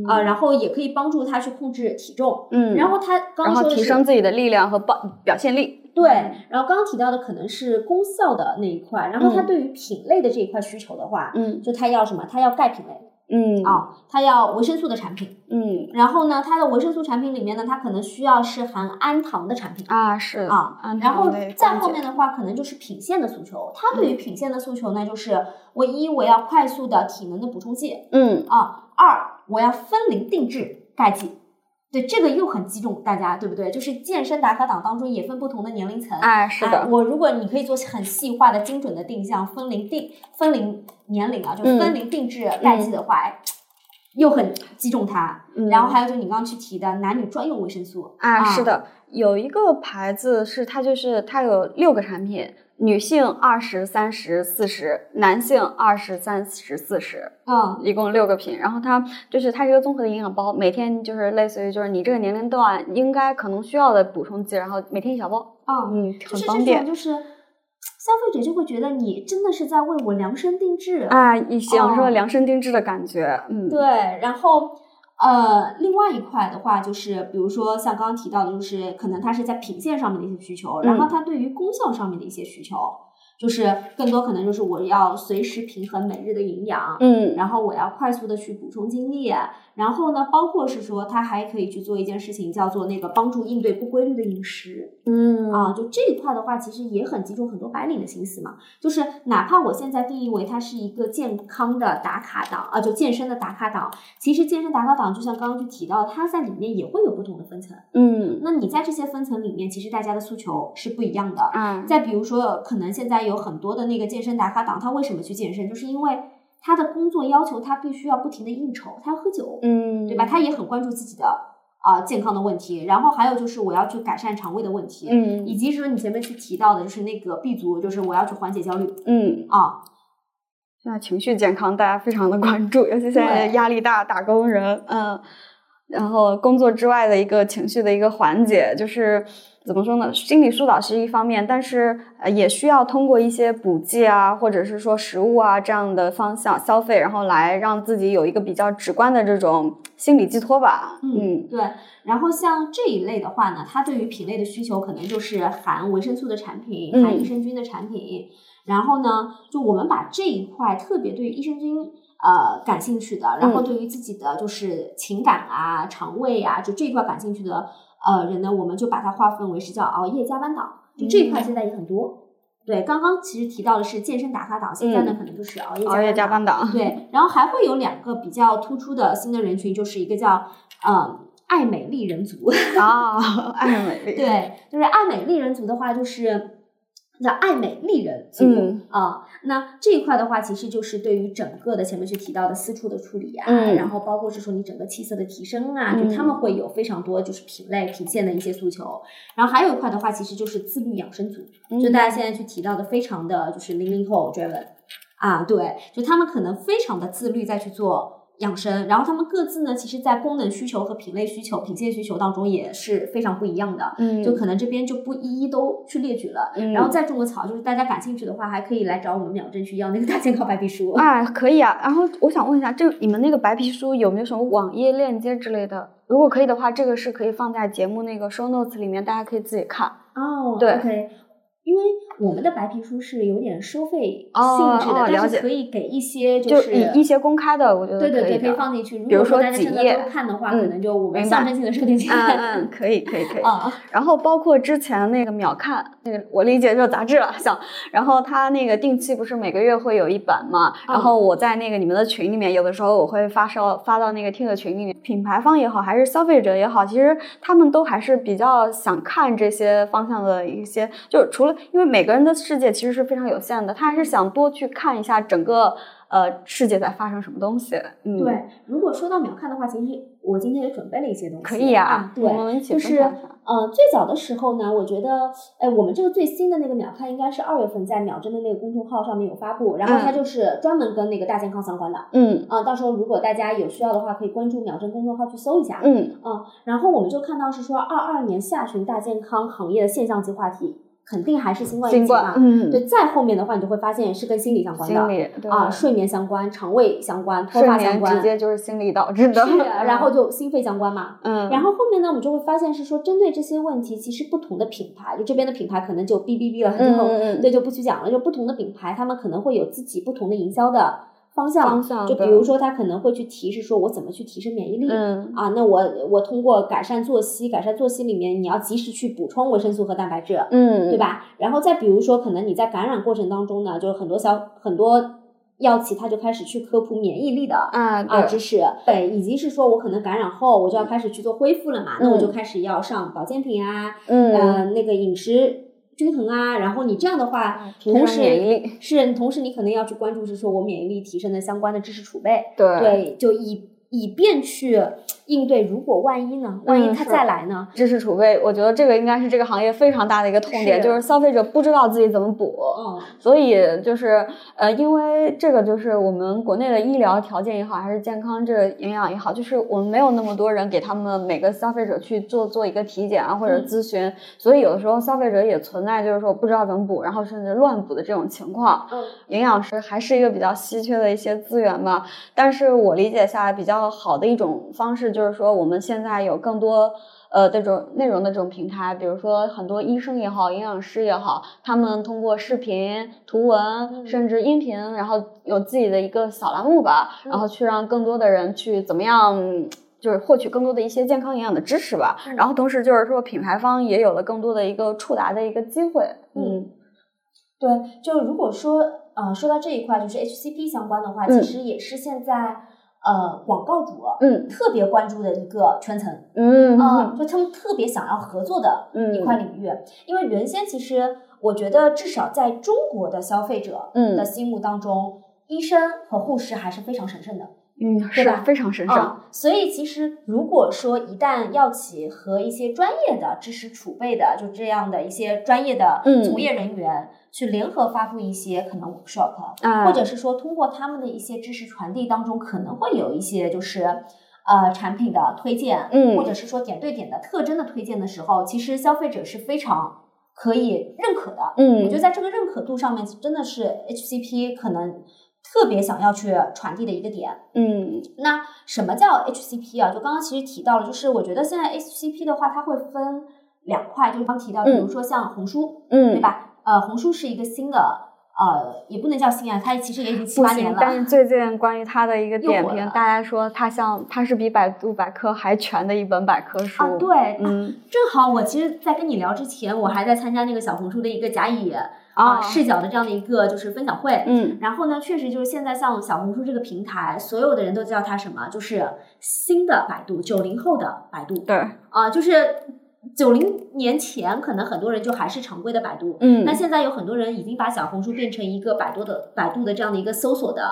Speaker 2: 啊，然后也可以帮助他去控制体重，
Speaker 3: 嗯，
Speaker 2: 然后他刚刚说
Speaker 3: 的提升自己的力量和表表现力。
Speaker 2: 对，然后刚刚提到的可能是功效的那一块，然后他对于品类的这一块需求的话，
Speaker 3: 嗯，
Speaker 2: 就他要什么？他要钙品类，
Speaker 3: 嗯
Speaker 2: 啊，他要维生素的产品，
Speaker 3: 嗯，
Speaker 2: 然后呢，它的维生素产品里面呢，它可能需要是含氨糖的产品
Speaker 3: 啊，是
Speaker 2: 啊，然后再后面的话，可能就是品线的诉求。它对于品线的诉求呢，就是我一我要快速的体能的补充剂，
Speaker 3: 嗯
Speaker 2: 啊，二我要分龄定制钙剂。对这个又很击中大家，对不对？就是健身打卡党当中也分不同的年龄层。
Speaker 3: 哎，是的。
Speaker 2: 我如果你可以做很细化的、精准的定向，分龄定、分龄年龄啊，就分龄定制代剂的话，又很击中他。然后还有就是你刚刚去提的男女专用维生素。
Speaker 3: 啊，是的，有一个牌子是它就是它有六个产品。女性二十三十四十，男性二十三十四十，
Speaker 2: 嗯，
Speaker 3: 一共六个品。然后它就是它是一个综合的营养包，每天就是类似于就是你这个年龄段应该可能需要的补充剂，然后每天一小包。
Speaker 2: 啊，
Speaker 3: 嗯，很方便。
Speaker 2: 就是消费者就会觉得你真的是在为我量身定制
Speaker 3: 啊，你享受量身定制的感觉。嗯，
Speaker 2: 对，然后。呃，另外一块的话，就是比如说像刚刚提到的，就是可能它是在品线上面的一些需求，然后它对于功效上面的一些需求。就是更多可能就是我要随时平衡每日的营养，
Speaker 3: 嗯，
Speaker 2: 然后我要快速的去补充精力，然后呢，包括是说它还可以去做一件事情，叫做那个帮助应对不规律的饮食，
Speaker 3: 嗯
Speaker 2: 啊，就这一块的话，其实也很集中很多白领的心思嘛。就是哪怕我现在定义为它是一个健康的打卡党啊，就健身的打卡党，其实健身打卡党就像刚刚去提到，它在里面也会有不同的分层，
Speaker 3: 嗯，
Speaker 2: 那你在这些分层里面，其实大家的诉求是不一样的，
Speaker 3: 嗯，
Speaker 2: 再比如说，可能现在有很多的那个健身打卡党，他为什么去健身？就是因为他的工作要求他必须要不停的应酬，他要喝酒，
Speaker 3: 嗯，
Speaker 2: 对吧？他也很关注自己的啊健康的问题。然后还有就是我要去改善肠胃的问题，
Speaker 3: 嗯，
Speaker 2: 以及说你前面去提到的，就是那个 B 族，就是我要去缓解焦虑，
Speaker 3: 嗯
Speaker 2: 啊。
Speaker 3: 现在情绪健康大家非常的关注，尤其现在压力大，打工人，嗯，然后工作之外的一个情绪的一个缓解，就是。怎么说呢？心理疏导是一方面，但是呃也需要通过一些补剂啊，或者是说食物啊这样的方向消费，然后来让自己有一个比较直观的这种心理寄托吧。
Speaker 2: 嗯，对。然后像这一类的话呢，它对于品类的需求可能就是含维生素的产品，含益生菌的产品。然后呢，就我们把这一块特别对于益生菌呃感兴趣的，然后对于自己的就是情感啊、肠胃啊，就这一块感兴趣的。呃，人呢，我们就把它划分为是叫熬夜加班党，就这一块现在也很多。对，刚刚其实提到的是健身打卡党，现在呢可能就是熬夜
Speaker 3: 熬夜加班党。
Speaker 2: 对，然后还会有两个比较突出的新的人群，就是一个叫呃爱美丽人族
Speaker 3: 啊，爱美丽。
Speaker 2: 对，就是爱美丽人族的话，就是。叫爱美丽人嗯啊，那这一块的话，其实就是对于整个的前面去提到的私处的处理啊，然后包括是说你整个气色的提升啊，就他们会有非常多就是品类品线的一些诉求。然后还有一块的话，其实就是自律养生组，就大家现在去提到的非常的就是零零后 driven 啊，对，就他们可能非常的自律再去做。养生，然后他们各自呢，其实，在功能需求和品类需求、品线需求当中也是非常不一样的。
Speaker 3: 嗯，
Speaker 2: 就可能这边就不一一都去列举了。嗯，然后再种个草，就是大家感兴趣的话，还可以来找我们秒针去要那个大健康白皮书
Speaker 3: 啊，可以啊。然后我想问一下，这你们那个白皮书有没有什么网页链接之类的？如果可以的话，这个是可以放在节目那个 show notes 里面，大家可以自己看。
Speaker 2: 哦，
Speaker 3: 对。
Speaker 2: 因为我们的白皮书是有点收费性质的，
Speaker 3: 但
Speaker 2: 是可以给一些
Speaker 3: 就是一些公开的，我觉得
Speaker 2: 对对对，可以放进去。
Speaker 3: 比如说
Speaker 2: 几页看的话，可能就我们象征性的收点钱。
Speaker 3: 嗯嗯，可以可以可以。然后包括之前那个秒看，那个我理解就是杂志了，像然后他那个定期不是每个月会有一版嘛？然后我在那个你们的群里面，有的时候我会发烧发到那个听的群里面，品牌方也好，还是消费者也好，其实他们都还是比较想看这些方向的一些，就是除了因为每个人的。世界其实是非常有限的，他还是想多去看一下整个呃世界在发生什么东西。嗯，
Speaker 2: 对。如果说到秒看的话，其实我今天也准备了一些东西。
Speaker 3: 可以
Speaker 2: 啊，对，就是
Speaker 3: 呃，
Speaker 2: 最早的时候呢，我觉得，哎，我们这个最新的那个秒看应该是二月份在秒针的那个公众号上面有发布，然后它就是专门跟那个大健康相关的。
Speaker 3: 嗯，
Speaker 2: 啊，到时候如果大家有需要的话，可以关注秒针公众号去搜一下。
Speaker 3: 嗯，
Speaker 2: 啊，然后我们就看到是说二二年下旬大健康行业的现象级话题。肯定还是新冠疫情嘛，
Speaker 3: 嗯，
Speaker 2: 对，再后面的话，你就会发现是跟心理相关
Speaker 3: 的，
Speaker 2: 啊，睡眠相关，肠胃相关，脱发相关，
Speaker 3: 直接就是心理导致的，
Speaker 2: 是，然后就心肺相关嘛，
Speaker 3: 嗯，
Speaker 2: 然后后面呢，我们就会发现是说，针对这些问题，其实不同的品牌，就这边的品牌可能就哔哔哔了，之后，对，就不去讲了，就不同的品牌，他们可能会有自己不同的营销的。方向，就比如说他可能会去提示说，我怎么去提升免疫力？
Speaker 3: 嗯
Speaker 2: 啊，那我我通过改善作息，改善作息里面你要及时去补充维生素和蛋白质，
Speaker 3: 嗯，
Speaker 2: 对吧？然后再比如说，可能你在感染过程当中呢，就是很多小很多药企他就开始去科普免疫力的
Speaker 3: 啊
Speaker 2: 啊知识，对，以及是说我可能感染后我就要开始去做恢复了嘛，那我就开始要上保健品啊，
Speaker 3: 嗯，
Speaker 2: 那个饮食。均衡啊，然后你这样的话，同时是同时你可能要去关注，是说我免疫力提升的相关的知识储备，
Speaker 3: 对。
Speaker 2: 对，就以以便去应对，如果万一呢？万一他再来呢？
Speaker 3: 知识储备，我觉得这个应该是这个行业非常大的一个痛点，就是消费者不知道自己怎么补。嗯，所以就是呃，因为这个就是我们国内的医疗条件也好，还是健康这个营养也好，就是我们没有那么多人给他们每个消费者去做做一个体检啊或者咨询，所以有的时候消费者也存在就是说不知道怎么补，然后甚至乱补的这种情况。嗯，营养师还是一个比较稀缺的一些资源吧，但是我理解下来比较。好的一种方式就是说，我们现在有更多呃这种内容的这种平台，比如说很多医生也好，营养师也好，他们通过视频、图文甚至音频，然后有自己的一个小栏目吧，然后去让更多的人去怎么样，就是获取更多的一些健康营养的知识吧。然后同时就是说，品牌方也有了更多的一个触达的一个机会。
Speaker 2: 嗯，对，就如果说呃说到这一块，就是 HCP 相关的话，其实也是现在。呃，广告主嗯。特别关注的一个圈层嗯啊，就他们特别想要合作的一块领域，因为原先其实我觉得至少在中国的消费者的心目当中，医生和护士还是非常神圣的。
Speaker 3: 嗯，是非常神圣。
Speaker 2: 所以其实如果说一旦药企和一些专业的知识储备的就这样的一些专业的从业人员去联合发布一些可能 workshop，或者是说通过他们的一些知识传递当中，可能会有一些就是呃产品的推荐，嗯，或者是说点对点的特征的推荐的时候，其实消费者是非常可以认可的。嗯，我觉得在这个认可度上面，真的是 HCP 可能。特别想要去传递的一个点，嗯，那什么叫 HCP 啊？就刚刚其实提到了，就是我觉得现在 HCP 的话，它会分两块，就刚提到，比如说像红书，嗯，对吧？呃，红书是一个新的，呃，也不能叫新啊，它其实也已经七八年了。
Speaker 3: 但是最 近关于它的一个点评，大家说它像，它是比百度百科还全的一本百科书
Speaker 2: 啊。对，嗯，正好我其实，在跟你聊之前，我还在参加那个小红书的一个甲乙。啊，视角的这样的一个就是分享会，嗯，然后呢，确实就是现在像小红书这个平台，所有的人都叫它什么？就是新的百度，九零后的百度，
Speaker 3: 对，
Speaker 2: 啊，就是九零年前可能很多人就还是常规的百度，嗯，那现在有很多人已经把小红书变成一个百度的百度的这样的一个搜索的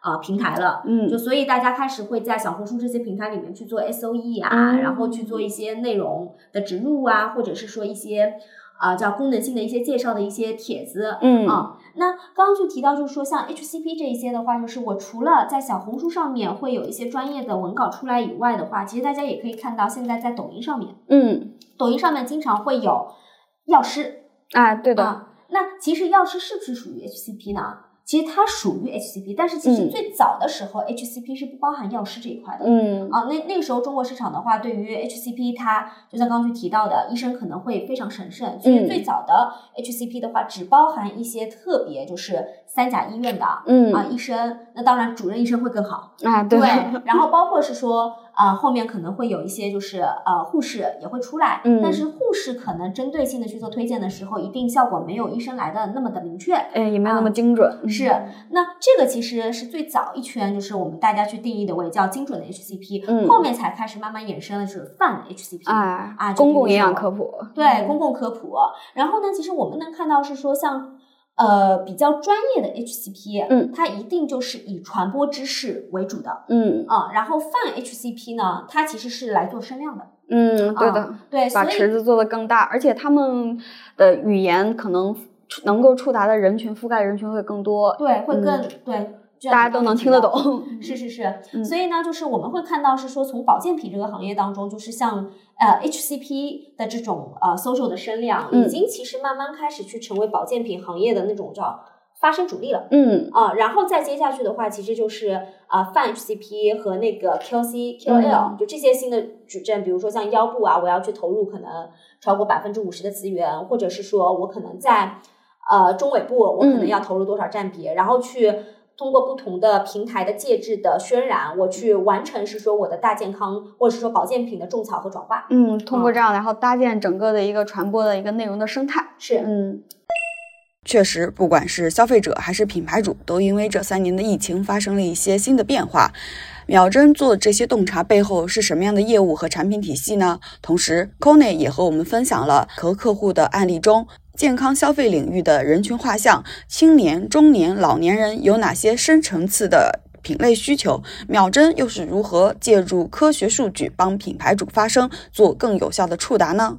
Speaker 2: 啊平台了，嗯，就所以大家开始会在小红书这些平台里面去做 S O E 啊，然后去做一些内容的植入啊，或者是说一些。啊，叫功能性的一些介绍的一些帖子，嗯。啊，那刚刚就提到，就是说像 HCP 这一些的话，就是我除了在小红书上面会有一些专业的文稿出来以外的话，其实大家也可以看到，现在在抖音上面，嗯，抖音上面经常会有药师，
Speaker 3: 啊，对的，
Speaker 2: 那其实药师是不是属于 HCP 呢？其实它属于 HCP，但是其实最早的时候，HCP 是不包含药师这一块的。嗯啊，那那个时候中国市场的话，对于 HCP，它就像刚刚去提到的，医生可能会非常神圣。所以最早的 HCP 的话，只包含一些特别就是三甲医院的嗯啊医生，那当然主任医生会更好
Speaker 3: 啊。对。
Speaker 2: 然后包括是说。啊，后面可能会有一些，就是呃，护士也会出来，嗯，但是护士可能针对性的去做推荐的时候，一定效果没有医生来的那么的明确，
Speaker 3: 哎，也没有那么精准。
Speaker 2: 是，那这个其实是最早一圈，就是我们大家去定义的为叫精准的 HCP，嗯，后面才开始慢慢衍生的是泛 HCP，啊
Speaker 3: 啊，公共营养科普，
Speaker 2: 对，公共科普。然后呢，其实我们能看到是说像。呃，比较专业的 HCP，嗯，它一定就是以传播知识为主的，嗯啊，然后泛 HCP 呢，它其实是来做声量的，
Speaker 3: 嗯，对的，
Speaker 2: 对，
Speaker 3: 把池子做得更大，而且他们的语言可能能够触达的人群覆盖人群会更多，
Speaker 2: 对，会更对。
Speaker 3: 大家都能听得懂，
Speaker 2: 是是是，所以呢，就是我们会看到是说，从保健品这个行业当中，就是像呃 HCP 的这种呃 social 的声量，已经其实慢慢开始去成为保健品行业的那种叫发声主力了。嗯啊，然后再接下去的话，其实就是啊泛 HCP 和那个 QC、QL，就这些新的矩阵，比如说像腰部啊，我要去投入可能超过百分之五十的资源，或者是说我可能在呃中尾部，我可能要投入多少占比，然后去。通过不同的平台的介质的渲染，我去完成是说我的大健康，或者是说保健品的种草和转化。
Speaker 3: 嗯，通过这样，然后搭建整个的一个传播的一个内容的生态。
Speaker 2: 是，
Speaker 3: 嗯，
Speaker 1: 确实，不管是消费者还是品牌主，都因为这三年的疫情发生了一些新的变化。秒针做这些洞察背后是什么样的业务和产品体系呢？同时 c o n y 也和我们分享了和客户的案例中。健康消费领域的人群画像，青年、中年、老年人有哪些深层次的品类需求，秒针又是如何借助科学数据帮品牌主发声，做更有效的触达呢？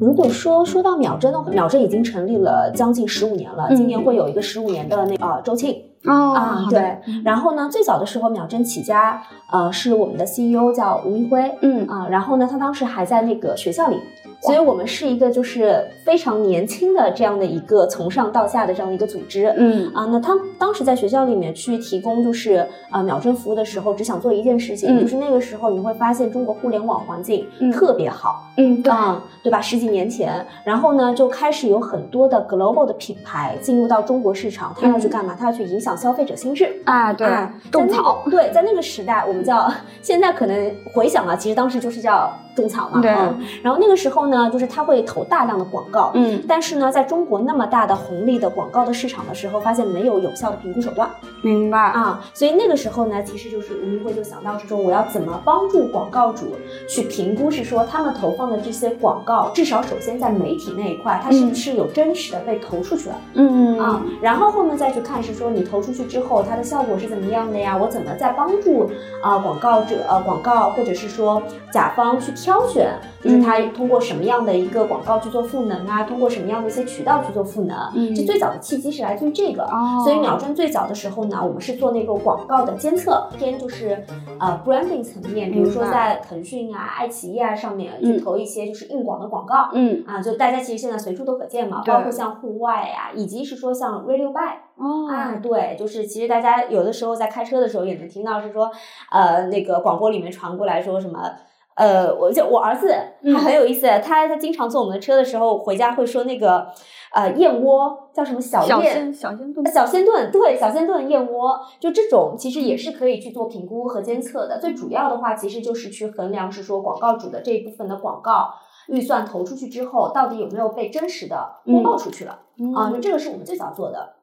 Speaker 2: 如果说说到秒针的话，秒针已经成立了将近十五年了，今年会有一个十五年的那呃周庆
Speaker 1: 哦
Speaker 2: 啊，对。然后呢，最早的时候秒针起家，呃，是我们的 CEO 叫吴一辉，
Speaker 1: 嗯
Speaker 2: 啊，然后呢，他当时还在那个学校里。所以我们是一个就是非常年轻的这样的一个从上到下的这样的一个组织，
Speaker 1: 嗯
Speaker 2: 啊，那他当时在学校里面去提供就是啊秒针服务的时候，只想做一件事情，就是那个时候你会发现中国互联网环境特别好，
Speaker 1: 嗯，对，
Speaker 2: 对吧？十几年前，然后呢就开始有很多的 global 的品牌进入到中国市场，他要去干嘛？他要去影响消费者心智
Speaker 1: 啊，对，种草，
Speaker 2: 对，在那个时代我们叫现在可能回想啊，其实当时就是叫。种草嘛，
Speaker 1: 对。
Speaker 2: 然后那个时候呢，就是他会投大量的广告，
Speaker 1: 嗯。
Speaker 2: 但是呢，在中国那么大的红利的广告的市场的时候，发现没有有效的评估手段。
Speaker 1: 明白
Speaker 2: 啊，所以那个时候呢，其实就是吴明辉就想到是说，我要怎么帮助广告主去评估，是说他们投放的这些广告，至少首先在媒体那一块，它是不是有真实的被投出去了？
Speaker 1: 嗯
Speaker 2: 啊，然后后面再去看是说，你投出去之后，它的效果是怎么样的呀？我怎么在帮助啊广告者呃广告或者是说甲方去。挑选就是他通过什么样的一个广告去做赋能啊？通过什么样的一些渠道去做赋能？
Speaker 1: 嗯，
Speaker 2: 这最早的契机是来自于这个。哦，所以秒针最早的时候呢，我们是做那个广告的监测，偏就是呃 branding 层面，比如说在腾讯啊、爱奇艺啊上面去投一些就是硬广的广告。
Speaker 1: 嗯，
Speaker 2: 啊，就大家其实现在随处都可见嘛，包括像户外啊，以及是说像 Radio Buy。
Speaker 1: 哦，
Speaker 2: 啊，对，就是其实大家有的时候在开车的时候也能听到是说，呃，那个广播里面传过来说什么。呃，我就我儿子他很有意思，他他经常坐我们的车的时候回家会说那个呃燕窝叫什么小
Speaker 1: 燕小仙炖
Speaker 2: 小仙炖对小仙炖燕窝，就这种其实也是可以去做评估和监测的。最主要的话其实就是去衡量是说广告主的这一部分的广告预算投出去之后，到底有没有被真实的播报出去了啊？就这个是我们最早做的。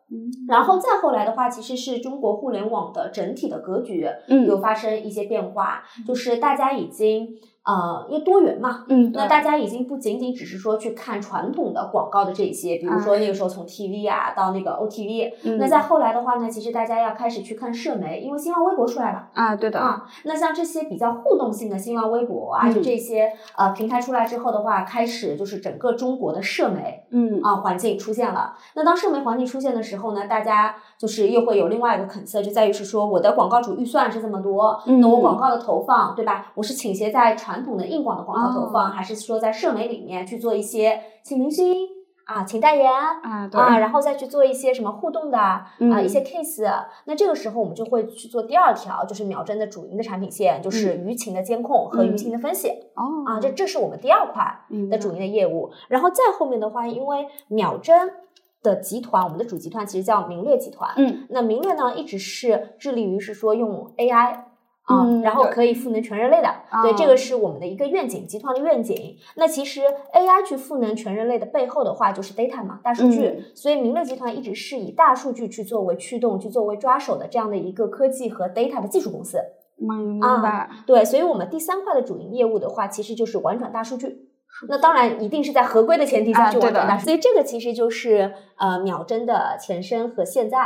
Speaker 2: 然后再后来的话，其实是中国互联网的整体的格局嗯有发生一些变化，就是大家已经。呃，因为多元嘛，
Speaker 1: 嗯，
Speaker 2: 那大家已经不仅仅只是说去看传统的广告的这些，比如说那个时候从 TV 啊到那个 OTV，那再后来的话呢，其实大家要开始去看社媒，因为新浪微博出来了
Speaker 1: 啊，对的
Speaker 2: 啊，那像这些比较互动性的新浪微博啊，就这些呃平台出来之后的话，开始就是整个中国的社媒，
Speaker 1: 嗯。
Speaker 2: 啊环境出现了。那当社媒环境出现的时候呢，大家就是又会有另外一个 concern，就在于是说我的广告主预算是这么多，嗯。那我广告的投放对吧？我是倾斜在传传统的硬广的广告投放，还是说在社媒里面去做一些请明星啊，请代言
Speaker 1: 啊，
Speaker 2: 啊，然后再去做一些什么互动的啊一些 case。那这个时候我们就会去做第二条，就是秒针的主营的产品线，就是舆情的监控和舆情的分析。
Speaker 1: 哦，
Speaker 2: 啊，这这是我们第二块的主营的业务。然后再后面的话，因为秒针的集团，我们的主集团其实叫明略集团。
Speaker 1: 嗯，
Speaker 2: 那明略呢，一直是致力于是说用 AI。啊，然后可以赋能全人类的，对，这个是我们的一个愿景，集团的愿景。那其实 AI 去赋能全人类的背后的话，就是 data 嘛，大数据。所以明乐集团一直是以大数据去作为驱动，去作为抓手的这样的一个科技和 data 的技术公司。
Speaker 1: 明白。
Speaker 2: 对，所以我们第三块的主营业务的话，其实就是玩转大数据。那当然一定是在合规的前提下去玩转大数据。所以这个其实就是呃秒针的前身和现在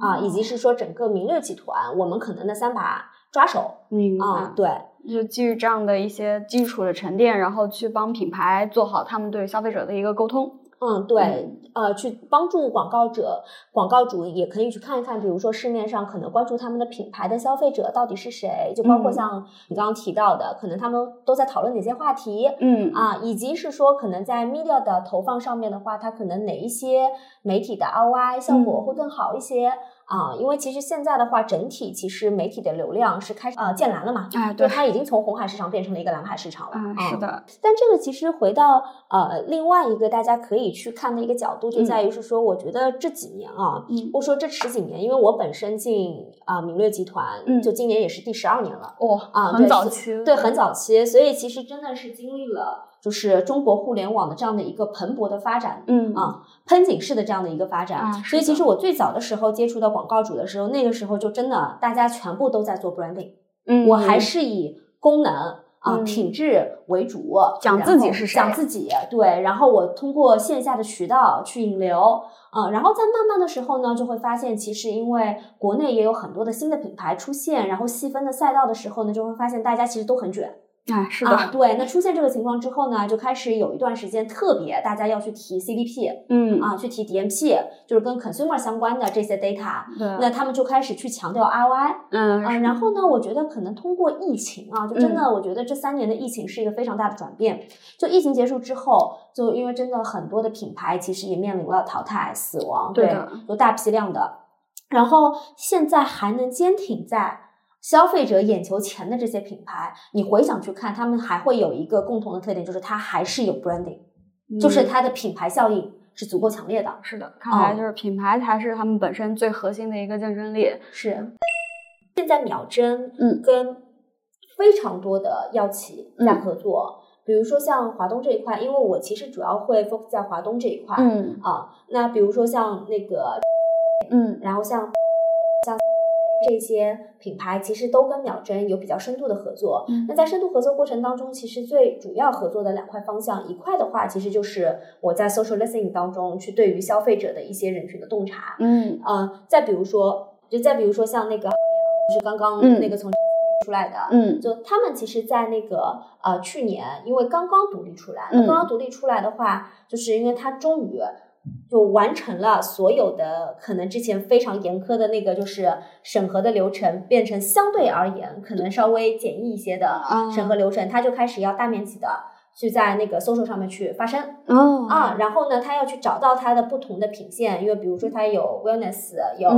Speaker 2: 啊，以及是说整个明乐集团我们可能的三把。抓手，
Speaker 1: 嗯
Speaker 2: 啊，对，
Speaker 1: 就基于这样的一些基础的沉淀，然后去帮品牌做好他们对消费者的一个沟通。
Speaker 2: 嗯，对，呃，去帮助广告者、广告主也可以去看一看，比如说市面上可能关注他们的品牌的消费者到底是谁，就包括像你刚刚提到的，可能他们都在讨论哪些话题，
Speaker 1: 嗯
Speaker 2: 啊，以及是说可能在 media 的投放上面的话，它可能哪一些媒体的 ROI 效果会更好一些。啊，因为其实现在的话，整体其实媒体的流量是开始呃渐蓝了嘛，
Speaker 1: 哎，对，
Speaker 2: 它已经从红海市场变成了一个蓝海市场了。
Speaker 1: 嗯，是的。
Speaker 2: 但这个其实回到呃另外一个大家可以去看的一个角度，就在于是说，我觉得这几年啊，或者说这十几年，因为我本身进啊明略集团，就今年也是第十二年了，
Speaker 1: 哦，
Speaker 2: 啊，
Speaker 1: 很早期，
Speaker 2: 对，很早期，所以其实真的是经历了。就是中国互联网的这样的一个蓬勃的发展，
Speaker 1: 嗯
Speaker 2: 啊，喷井式的这样的一个发展，所以其实我最早的时候接触到广告主的时候，那个时候就真的大家全部都在做 branding，
Speaker 1: 嗯，
Speaker 2: 我还是以功能。啊，品质为主，
Speaker 3: 讲自己是谁，
Speaker 2: 讲自己，对，然后我通过线下的渠道去引流，啊，然后在慢慢的时候呢，就会发现，其实因为国内也有很多的新的品牌出现，然后细分的赛道的时候呢，就会发现大家其实都很卷。
Speaker 3: 啊，是的，
Speaker 2: 对。那出现这个情况之后呢，就开始有一段时间特别大家要去提 CDP，
Speaker 3: 嗯
Speaker 2: 啊，去提 DMP，就是跟 consumer 相关的这些 data。
Speaker 3: 对。
Speaker 2: 那他们就开始去强调 ROI，
Speaker 3: 嗯
Speaker 2: 啊。然后呢，我觉得可能通过疫情啊，就真的，我觉得这三年的疫情是一个非常大的转变。就疫情结束之后，就因为真的很多的品牌其实也面临了淘汰、死亡，
Speaker 3: 对的，
Speaker 2: 有大批量的。然后现在还能坚挺在。消费者眼球前的这些品牌，你回想去看，他们还会有一个共同的特点，就是它还是有 branding，就是它的品牌效应是足够强烈的。
Speaker 3: 是的，看来就是品牌才是他们本身最核心的一个竞争力。
Speaker 2: 是。现在秒针
Speaker 3: 嗯
Speaker 2: 跟非常多的药企在合作，比如说像华东这一块，因为我其实主要会 focus 在华东这一块，
Speaker 3: 嗯
Speaker 2: 啊，那比如说像那个，
Speaker 3: 嗯，
Speaker 2: 然后像像。这些品牌其实都跟秒针有比较深度的合作。那在深度合作过程当中，其实最主要合作的两块方向，一块的话，其实就是我在 social listening 当中去对于消费者的一些人群的洞察。
Speaker 3: 嗯
Speaker 2: 啊，再比如说，就再比如说像那个，就是刚刚那个从出来的，
Speaker 3: 嗯，
Speaker 2: 就他们其实，在那个呃去年，因为刚刚独立出来，那刚刚独立出来的话，就是因为他终于。就完成了所有的可能之前非常严苛的那个就是审核的流程，变成相对而言可能稍微简易一些的审核流程，它就开始要大面积的。去在那个搜索上面去发声
Speaker 3: 哦
Speaker 2: 啊，然后呢，他要去找到他的不同的品线，因为比如说他有 wellness，有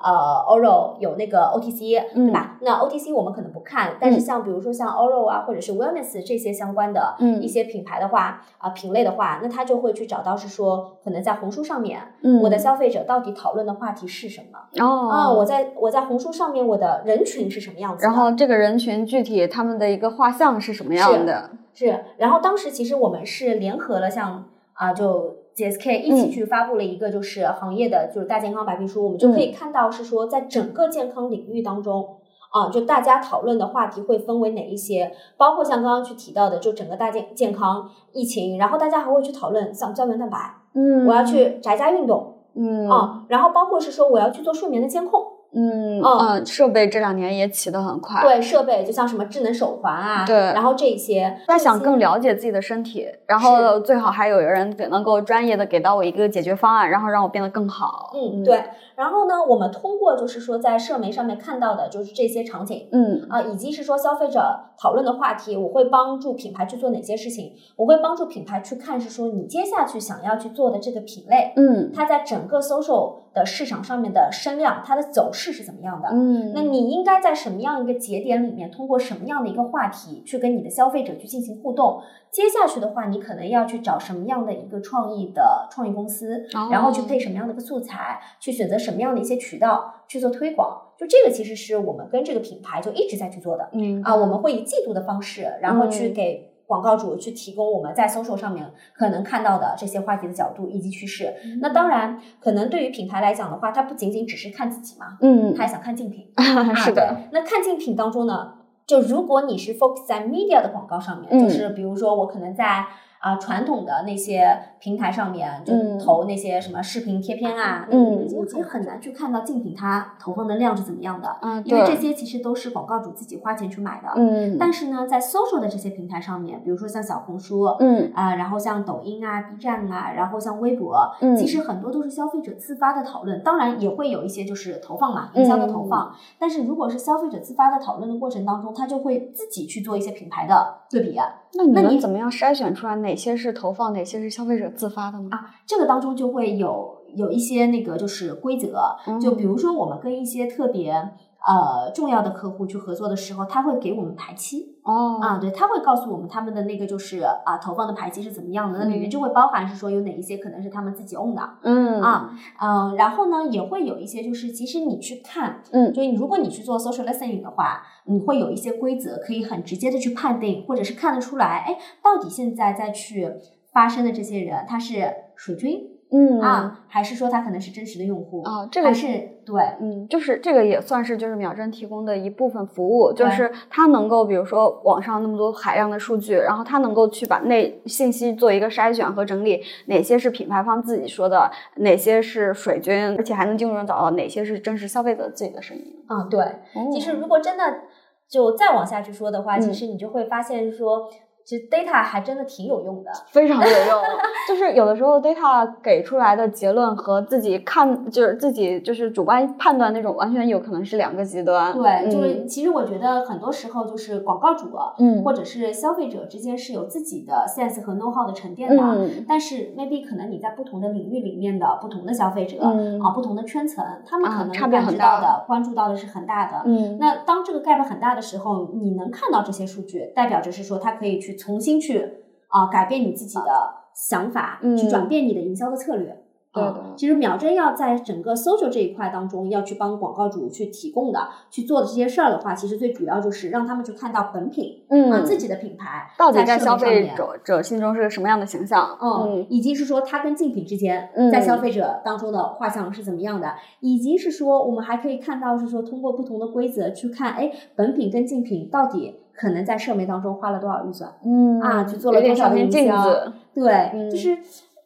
Speaker 2: 呃 oral，有那个 OTC，对吧？那 OTC 我们可能不看，但是像比如说像 oral 啊，或者是 wellness 这些相关的一些品牌的话啊品类的话，那他就会去找到是说，可能在红书上面，我的消费者到底讨论的话题是什么？
Speaker 3: 哦
Speaker 2: 啊，我在我在红书上面我的人群是什么样子？
Speaker 3: 然后这个人群具体他们的一个画像是什么样的？
Speaker 2: 是，然后当时其实我们是联合了像啊，就 GSK 一起去发布了一个就是行业的就是大健康白皮书，我们就可以看到是说在整个健康领域当中啊，就大家讨论的话题会分为哪一些，包括像刚刚去提到的，就整个大健健康疫情，然后大家还会去讨论像胶原蛋白，
Speaker 3: 嗯，
Speaker 2: 我要去宅家运动，
Speaker 3: 嗯。
Speaker 2: 啊，然后包括是说我要去做睡眠的监控。
Speaker 3: 嗯嗯，设备这两年也起得很快。
Speaker 2: 对，设备就像什么智能手环啊，
Speaker 3: 对，
Speaker 2: 然后这些，
Speaker 3: 他想更了解自己的身体，然后最好还有人能够专业的给到我一个解决方案，然后让我变得更好。
Speaker 2: 嗯，对。然后呢，我们通过就是说在社媒上面看到的就是这些场景，
Speaker 3: 嗯
Speaker 2: 啊，以及是说消费者讨论的话题，我会帮助品牌去做哪些事情？我会帮助品牌去看是说你接下去想要去做的这个品类，
Speaker 3: 嗯，
Speaker 2: 它在整个 social 的市场上面的声量，它的走势是怎么样的？
Speaker 3: 嗯，
Speaker 2: 那你应该在什么样一个节点里面，通过什么样的一个话题去跟你的消费者去进行互动？接下去的话，你可能要去找什么样的一个创意的创意公司，然后去配什么样的一个素材，去选择什么样的一些渠道去做推广。就这个其实是我们跟这个品牌就一直在去做的。
Speaker 3: 嗯
Speaker 2: 啊，我们会以季度的方式，然后去给。广告主去提供我们在搜索上面可能看到的这些话题的角度以及趋势。那当然，可能对于品牌来讲的话，它不仅仅只是看自己嘛，
Speaker 3: 嗯，
Speaker 2: 它还想看竞品。
Speaker 3: 是的。
Speaker 2: 那看竞品当中呢，就如果你是 focus 在 media 的广告上面，就是比如说我可能在。啊，传统的那些平台上面就投那些什么视频贴片啊，
Speaker 3: 嗯，
Speaker 2: 其实很难去看到竞品它投放的量是怎么样的，
Speaker 3: 嗯，
Speaker 2: 因为这些其实都是广告主自己花钱去买的，
Speaker 3: 嗯，
Speaker 2: 但是呢，在 social 的这些平台上面，比如说像小红书，
Speaker 3: 嗯。
Speaker 2: 啊，然后像抖音啊、B 站啊，然后像微博，
Speaker 3: 嗯，
Speaker 2: 其实很多都是消费者自发的讨论，当然也会有一些就是投放嘛，营销的投放，但是如果是消费者自发的讨论的过程当中，他就会自己去做一些品牌的对比。
Speaker 3: 那你们怎么样筛选出来哪些是投放，哪些是消费者自发的呢？
Speaker 2: 啊，这个当中就会有有一些那个就是规则，就比如说我们跟一些特别呃重要的客户去合作的时候，他会给我们排期。
Speaker 3: 哦
Speaker 2: 啊，对，他会告诉我们他们的那个就是啊投放的排期是怎么样的，那里面就会包含是说有哪一些可能是他们自己 own 的，
Speaker 3: 嗯
Speaker 2: 啊嗯，然后呢也会有一些就是其实你去看，
Speaker 3: 嗯，
Speaker 2: 就如果你去做 social listening 的话，你会有一些规则可以很直接的去判定，或者是看得出来，哎，到底现在再去发生的这些人他是水军。嗯啊，还是说他可能是真实的用户
Speaker 3: 啊？这个
Speaker 2: 是对，
Speaker 3: 嗯，就是这个也算是就是秒针提供的一部分服务，就是它能够比如说网上那么多海量的数据，然后它能够去把那信息做一个筛选和整理，哪些是品牌方自己说的，哪些是水军，而且还能精准找到哪些是真实消费者自己的声音。
Speaker 2: 啊，对，其实如果真的就再往下去说的话，其实你就会发现说。其实 data 还真的挺有用的，
Speaker 3: 非常有用。就是有的时候 data 给出来的结论和自己看，就是自己就是主观判断那种，完全有可能是两个极端。
Speaker 2: 对，就是其实我觉得很多时候就是广告主，嗯，或者是消费者之间是有自己的 sense 和 know how 的沉淀的。嗯。但是 maybe 可能你在不同的领域里面的不同的消费者啊，不同的圈层，他们可能感知到的、关注到的是很大的。嗯。那当这个 gap 很大的时候，你能看到这些数据，代表着是说它可以去。重新去啊，改变你自己的想法，去转变你的营销的策略。
Speaker 3: 对的，
Speaker 2: 其实秒针要在整个 social 这一块当中，要去帮广告主去提供的、去做的这些事儿的话，其实最主要就是让他们去看到本品，嗯，自己的品牌
Speaker 3: 到底在消费者者心中是个什么样的形象，
Speaker 2: 嗯，以及是说它跟竞品之间在消费者当中的画像是怎么样的，以及是说我们还可以看到是说通过不同的规则去看，哎，本品跟竞品到底。可能在社媒当中花了多少预算？嗯啊，去做了多少的营销？对，就是，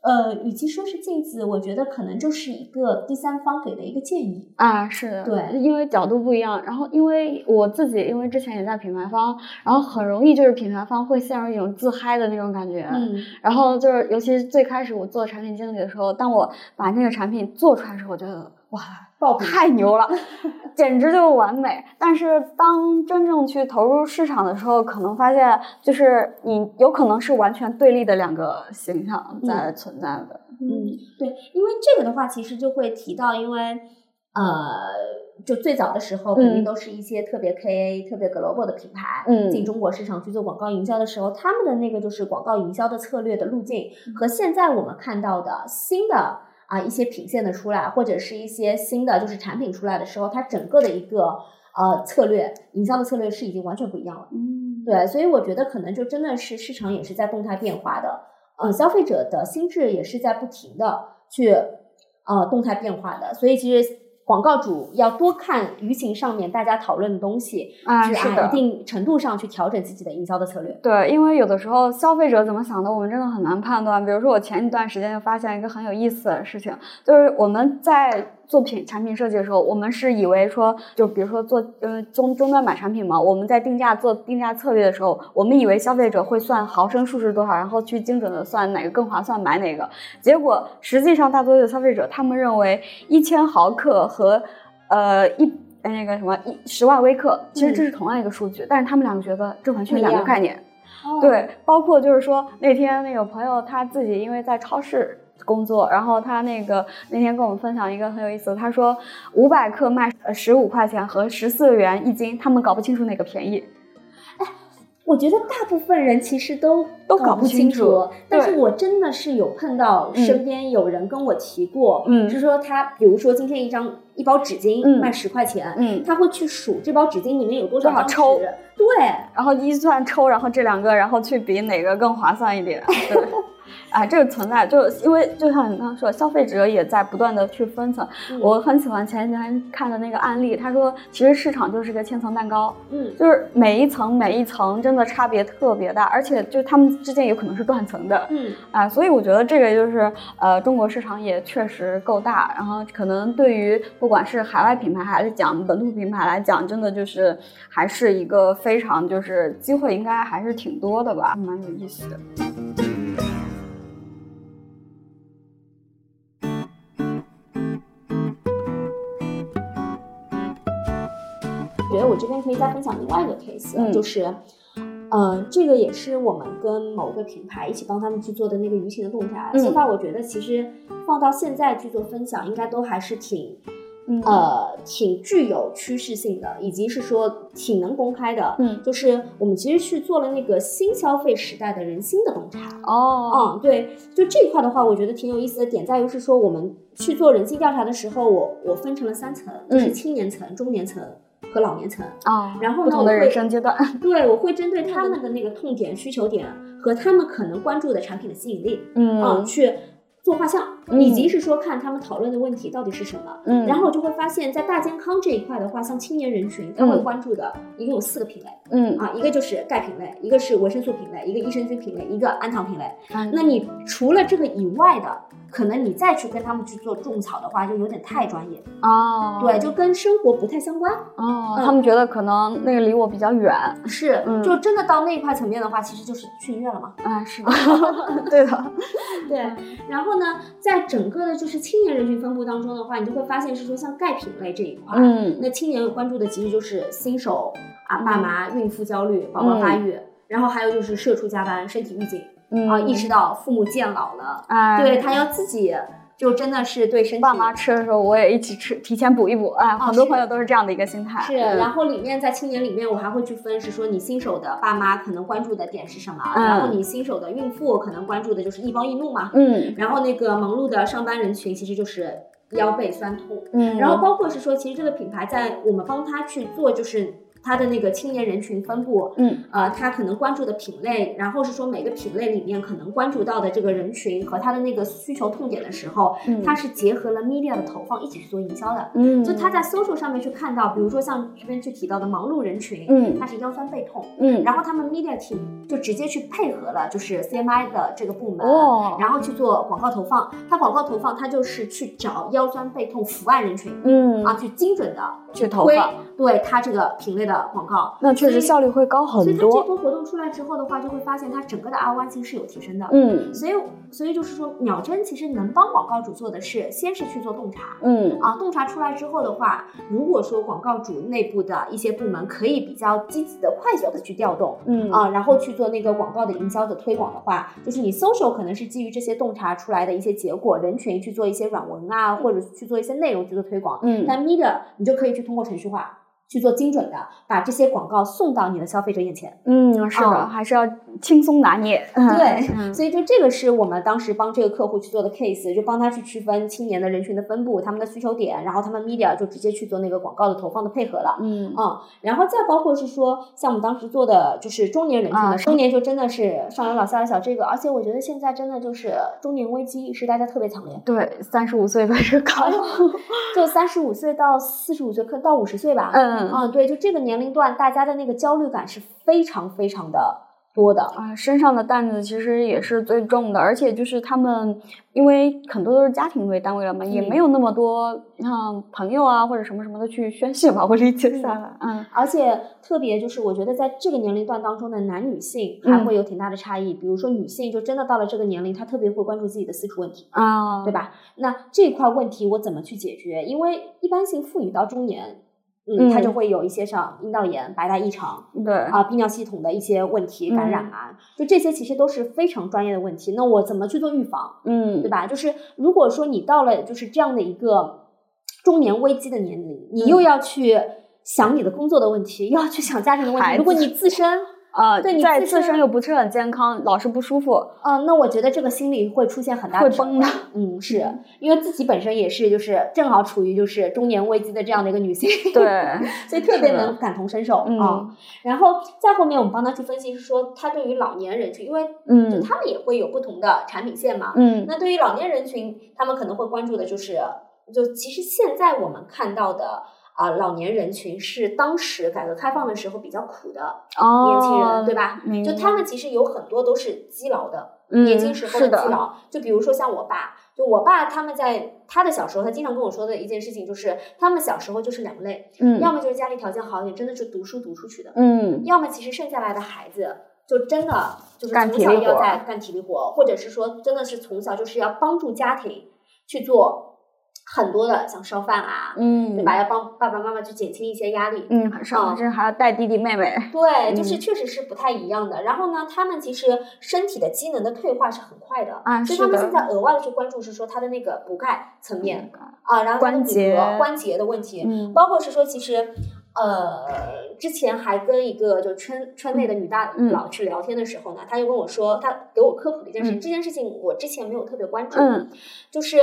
Speaker 2: 呃，与其说是镜子，我觉得可能就是一个第三方给的一个建议
Speaker 3: 啊。是的，
Speaker 2: 对，
Speaker 3: 因为角度不一样。然后，因为我自己，因为之前也在品牌方，然后很容易就是品牌方会陷入一种自嗨的那种感觉。嗯。然后就是，尤其是最开始我做产品经理的时候，当我把那个产品做出来的时候，我觉得哇。爆太牛了，简直就完美。但是当真正去投入市场的时候，可能发现就是你有可能是完全对立的两个形象在存在的。
Speaker 2: 嗯，对，因为这个的话，其实就会提到，因为呃，就最早的时候，肯定都是一些特别 KA、特别 global 的品牌进中国市场去做广告营销的时候，他们的那个就是广告营销的策略的路径，和现在我们看到的新的。啊，一些品线的出来，或者是一些新的就是产品出来的时候，它整个的一个呃策略，营销的策略是已经完全不一样了。嗯，对，所以我觉得可能就真的是市场也是在动态变化的，呃，消费者的心智也是在不停的去呃动态变化的，所以其实。广告主要多看舆情上面大家讨论的东西，
Speaker 3: 啊，是的，
Speaker 2: 一定程度上去调整自己的营销的策略。
Speaker 3: 对，因为有的时候消费者怎么想的，我们真的很难判断。比如说，我前一段时间就发现一个很有意思的事情，就是我们在。做品产品设计的时候，我们是以为说，就比如说做呃终终端买产品嘛，我们在定价做定价策略的时候，我们以为消费者会算毫升数是多少，然后去精准的算哪个更划算买哪个。结果实际上大多数的消费者他们认为一千毫克和呃一那个什么一十万微克，其实这是同样一个数据，但是他们两个觉得这完全两个概念。对，包括就是说那天那个朋友他自己因为在超市。工作，然后他那个那天跟我们分享一个很有意思，他说五百克卖十五块钱和十四元一斤，他们搞不清楚哪个便宜。
Speaker 2: 哎，我觉得大部分人其实都
Speaker 3: 都搞
Speaker 2: 不
Speaker 3: 清楚，
Speaker 2: 但是我真的是有碰到身边有人跟我提过，嗯，是说他比如说今天一张一包纸巾卖十块钱，嗯，他会去数这包纸巾里面有多少
Speaker 3: 抽，
Speaker 2: 对，
Speaker 3: 然后一算抽，然后这两个，然后去比哪个更划算一点。对。啊，这个存在，就因为就像你刚刚说，消费者也在不断的去分层。我很喜欢前几天看的那个案例，他说其实市场就是个千层蛋糕，嗯，就是每一层每一层真的差别特别大，而且就他们之间有可能是断层的，嗯，啊，所以我觉得这个就是呃，中国市场也确实够大，然后可能对于不管是海外品牌还是讲本土品牌来讲，真的就是还是一个非常就是机会应该还是挺多的吧，蛮有意思的。
Speaker 2: 这边可以再分享另外一个 case，就是，呃，这个也是我们跟某个品牌一起帮他们去做的那个舆情的洞察。现在我觉得其实放到现在去做分享，应该都还是挺，呃，挺具有趋势性的，以及是说挺能公开的。嗯，就是我们其实去做了那个新消费时代的人心的洞察。哦，嗯，对，就这一块的话，我觉得挺有意思的点在于是说我们去做人性调查的时候，我我分成了三层，就是青年层、中年层。和老年层啊，然后呢，
Speaker 3: 不同的人生阶段，
Speaker 2: 对我会针对他们的那个痛点、需求点和他们可能关注的产品的吸引力，嗯，去做画像，以及是说看他们讨论的问题到底是什么。
Speaker 1: 嗯，
Speaker 2: 然后我就会发现，在大健康这一块的话，像青年人群，他会关注的一共有四个品类。
Speaker 1: 嗯
Speaker 2: 啊，一个就是钙品类，一个是维生素品类，一个益生菌品类，一个氨糖品类。那你除了这个以外的，可能你再去跟他们去做种草的话，就有点太专业
Speaker 1: 哦。
Speaker 2: 对，就跟生活不太相关
Speaker 1: 哦。他们觉得可能那个离我比较远。
Speaker 2: 是，就真的到那一块层面的话，其实就是去医院了嘛。
Speaker 1: 啊，是的，对的，
Speaker 2: 对。然后呢，在整个的就是青年人群分布当中的话，你就会发现是说像钙品类这一块，
Speaker 1: 嗯，
Speaker 2: 那青年关注的其实就是新手啊、爸妈、孕妇焦虑、宝宝发育，然后还有就是社畜加班、身体预警。啊，意识到父母渐老了，
Speaker 1: 哎，
Speaker 2: 对他要自己就真的是对身体。
Speaker 1: 爸妈吃的时候，我也一起吃，提前补一补。哎，很多朋友都是这样的一个心态。
Speaker 2: 是，然后里面在青年里面，我还会去分，是说你新手的爸妈可能关注的点是什么，然后你新手的孕妇可能关注的就是易暴易怒嘛。
Speaker 1: 嗯。
Speaker 2: 然后那个忙碌的上班人群，其实就是腰背酸痛。
Speaker 1: 嗯。
Speaker 2: 然后包括是说，其实这个品牌在我们帮他去做，就是。它的那个青年人群分布，
Speaker 1: 嗯，
Speaker 2: 呃，他可能关注的品类，然后是说每个品类里面可能关注到的这个人群和他的那个需求痛点的时候，
Speaker 1: 嗯，
Speaker 2: 它是结合了 media 的投放一起去做营销的，
Speaker 1: 嗯，
Speaker 2: 就他在 social 上面去看到，比如说像这边去提到的忙碌人群，
Speaker 1: 嗯，
Speaker 2: 他是腰酸背痛，
Speaker 1: 嗯，
Speaker 2: 然后他们 media team 就直接去配合了，就是 CMI 的这个部门，
Speaker 1: 哦，
Speaker 2: 然后去做广告投放，他广告投放，他就是去找腰酸背痛伏案人群，
Speaker 1: 嗯，
Speaker 2: 啊，去精准的
Speaker 1: 去投放，
Speaker 2: 对他这个品类的广告。
Speaker 1: 那确实效率会高很
Speaker 2: 多。所以它这波活动出来之后的话，就会发现它整个的 ROI 其实是有提升的。
Speaker 1: 嗯，
Speaker 2: 所以所以就是说，秒针其实能帮广告主做的是，先是去做洞察。
Speaker 1: 嗯
Speaker 2: 啊，洞察出来之后的话，如果说广告主内部的一些部门可以比较积极的、快速的去调动，
Speaker 1: 嗯
Speaker 2: 啊，然后去做那个广告的营销的推广的话，就是你 social 可能是基于这些洞察出来的一些结果，人群去做一些软文啊，或者去做一些内容去做推广。
Speaker 1: 嗯，
Speaker 2: 但 media 你就可以去通过程序化。去做精准的，把这些广告送到你的消费者眼前。
Speaker 1: 嗯，是的，还是要轻松拿捏。
Speaker 2: 对，所以就这个是我们当时帮这个客户去做的 case，就帮他去区分青年的人群的分布，他们的需求点，然后他们 media 就直接去做那个广告的投放的配合了。
Speaker 1: 嗯
Speaker 2: 嗯，然后再包括是说，像我们当时做的就是中年人群的，中年就真的是上有老下有小这个，而且我觉得现在真的就是中年危机是大家特别强烈。
Speaker 1: 对，三十五岁开始搞，
Speaker 2: 就三十五岁到四十五岁，可到五十岁吧。
Speaker 1: 嗯。
Speaker 2: 嗯，对，就这个年龄段，大家的那个焦虑感是非常非常的多的
Speaker 1: 啊，身上的担子其实也是最重的，而且就是他们，因为很多都是家庭为单位了嘛，也没有那么多像朋友啊或者什么什么的去宣泄吧，我理解下来，
Speaker 2: 嗯，而且特别就是我觉得在这个年龄段当中的男女性还会有挺大的差异，比如说女性就真的到了这个年龄，她特别会关注自己的私处问题
Speaker 1: 啊，
Speaker 2: 对吧？那这块问题我怎么去解决？因为一般性妇女到中年。嗯，它就会有一些像阴道炎、白带异常，
Speaker 1: 对
Speaker 2: 啊，泌尿系统的一些问题感染啊，就这些其实都是非常专业的问题。那我怎么去做预防？
Speaker 1: 嗯，
Speaker 2: 对吧？就是如果说你到了就是这样的一个中年危机的年龄，你又要去想你的工作的问题，又要去想家庭的问题，如果你自身。
Speaker 1: 啊，
Speaker 2: 对你
Speaker 1: 在自身又不是很健康，老是不舒服，
Speaker 2: 啊，那我觉得这个心理会出现很大的
Speaker 1: 会崩的。
Speaker 2: 嗯，是因为自己本身也是，就是正好处于就是中年危机的这样的一个女性，
Speaker 1: 对，
Speaker 2: 所以特别能感同身受啊。然后再后面我们帮他去分析，是说他对于老年人群，因为嗯，就他们也会有不同的产品线嘛，
Speaker 1: 嗯，
Speaker 2: 那对于老年人群，他们可能会关注的就是，就其实现在我们看到的。啊，老年人群是当时改革开放的时候比较苦的年轻人，对吧？就他们其实有很多都是积劳的，年轻时候的积劳。就比如说像我爸，就我爸他们在他的小时候，他经常跟我说的一件事情就是，他们小时候就是两类，
Speaker 1: 嗯，
Speaker 2: 要么就是家里条件好一点，真的是读书读出去的，
Speaker 1: 嗯，
Speaker 2: 要么其实剩下来的孩子就真的就是从小要在干体力活，或者是说真的是从小就是要帮助家庭去做。很多的像烧饭啊，
Speaker 1: 嗯，
Speaker 2: 对吧？要帮爸爸妈妈去减轻一些压力，
Speaker 1: 嗯，很少，甚至还要带弟弟妹妹。
Speaker 2: 对，就是确实是不太一样的。然后呢，他们其实身体的机能的退化是很快的，
Speaker 1: 啊，
Speaker 2: 所以他们现在额外的去关注是说他的那个补钙层面。啊，然后
Speaker 1: 关节。
Speaker 2: 关节的问题，
Speaker 1: 嗯，
Speaker 2: 包括是说其实呃，之前还跟一个就圈圈内的女大佬去聊天的时候呢，他就跟我说，她给我科普了一件事，这件事情我之前没有特别关注，
Speaker 1: 嗯，
Speaker 2: 就是。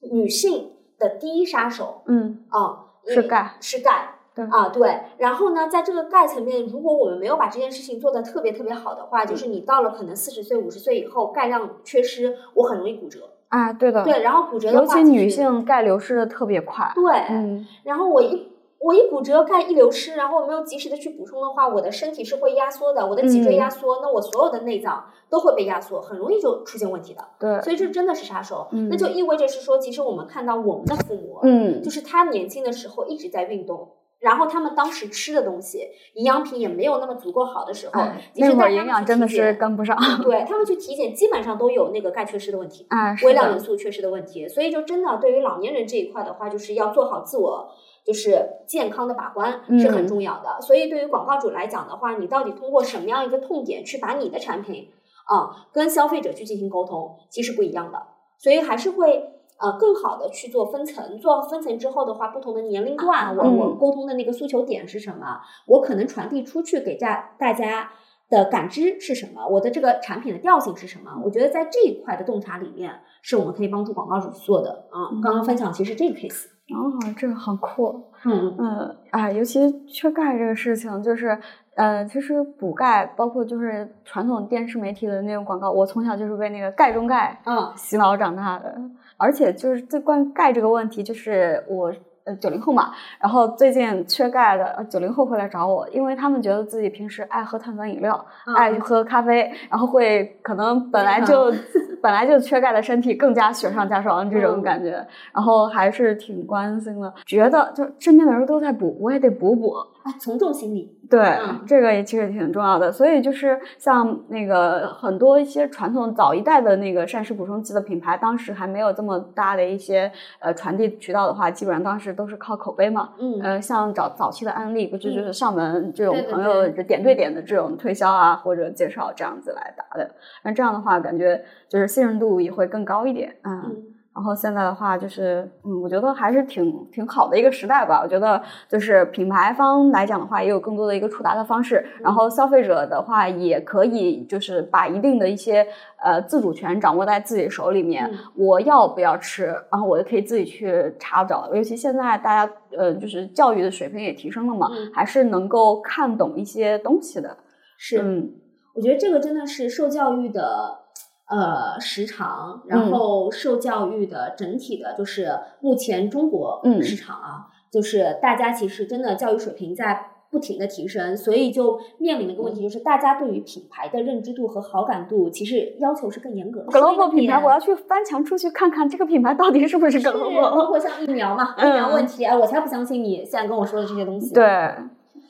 Speaker 2: 女性的第一杀手，
Speaker 1: 嗯
Speaker 2: 啊，
Speaker 1: 是钙，
Speaker 2: 是钙，
Speaker 1: 对
Speaker 2: 啊，对。然后呢，在这个钙层面，如果我们没有把这件事情做得特别特别好的话，就是你到了可能四十岁、五十岁以后，钙量缺失，我很容易骨折。
Speaker 3: 啊，对的，
Speaker 2: 对，然后骨折的话
Speaker 3: 尤其女性钙流失的特别快，
Speaker 2: 对，嗯，然后我一我一骨折，钙一流失，然后我没有及时的去补充的话，我的身体是会压缩的，我的脊椎压缩，那我所有的内脏都会被压缩，很容易就出现问题的，
Speaker 3: 对，
Speaker 2: 所以这真的是杀手，那就意味着是说，其实我们看到我们的父母，嗯，就是他年轻的时候一直在运动。然后他们当时吃的东西，营养品也没有那么足够好的时候，
Speaker 3: 那会儿营养真的是跟不上。
Speaker 2: 对他们去体检，基本上都有那个钙缺失的问题，微量元素缺失的问题。所以就真的对于老年人这一块的话，就是要做好自我就是健康的把关是很重要的。所以对于广告主来讲的话，你到底通过什么样一个痛点去把你的产品啊跟消费者去进行沟通，其实不一样的。所以还是会。呃，更好的去做分层，做分层之后的话，不同的年龄段，我我沟通的那个诉求点是什么？我可能传递出去给大大家的感知是什么？我的这个产品的调性是什么？我觉得在这一块的洞察里面，是我们可以帮助广告主做的啊。刚刚分享其实这个 case，
Speaker 3: 哦，这个很酷，嗯嗯，哎，尤其缺钙这个事情，就是。呃，其实补钙，包括就是传统电视媒体的那种广告，我从小就是被那个钙中钙
Speaker 2: 嗯
Speaker 3: 洗脑长大的，而且就是这关于钙这个问题，就是我。呃，九零后嘛，然后最近缺钙的九零后会来找我，因为他们觉得自己平时爱喝碳酸饮料，爱喝咖啡，然后会可能本来就 本来就缺钙的身体更加雪上加霜这种感觉，然后还是挺关心的，觉得就身边的人都在补，我也得补补，
Speaker 2: 啊，从众心理，
Speaker 3: 对，这个也其实挺重要的，所以就是像那个很多一些传统早一代的那个膳食补充剂的品牌，当时还没有这么大的一些呃传递渠道的话，基本上当时。都是靠口碑嘛，嗯，呃，像早早期的案例，不就就是上门这种朋友。点对点的这种推销啊，或者介绍这样子来打的，那这样的话，感觉就是信任度也会更高一点，嗯。然后现在的话，就是嗯，我觉得还是挺挺好的一个时代吧。我觉得就是品牌方来讲的话，也有更多的一个触达的方式。然后消费者的话，也可以就是把一定的一些呃自主权掌握在自己手里面。我要不要吃，然后我就可以自己去查找。尤其现在大家呃，就是教育的水平也提升了嘛，还是能够看懂一些东西的。
Speaker 2: 是，嗯，我觉得这个真的是受教育的。呃，时长，然后受教育的整体的，就是目前中国市场啊，就是大家其实真的教育水平在不停的提升，所以就面临的一个问题就是，大家对于品牌的认知度和好感度，其实要求是更严格的。
Speaker 3: global 品牌，我要去翻墙出去看看这个品牌到底是不是 global。
Speaker 2: 包括像疫苗嘛，疫苗问题，哎，我才不相信你现在跟我说的这些东西。
Speaker 3: 对。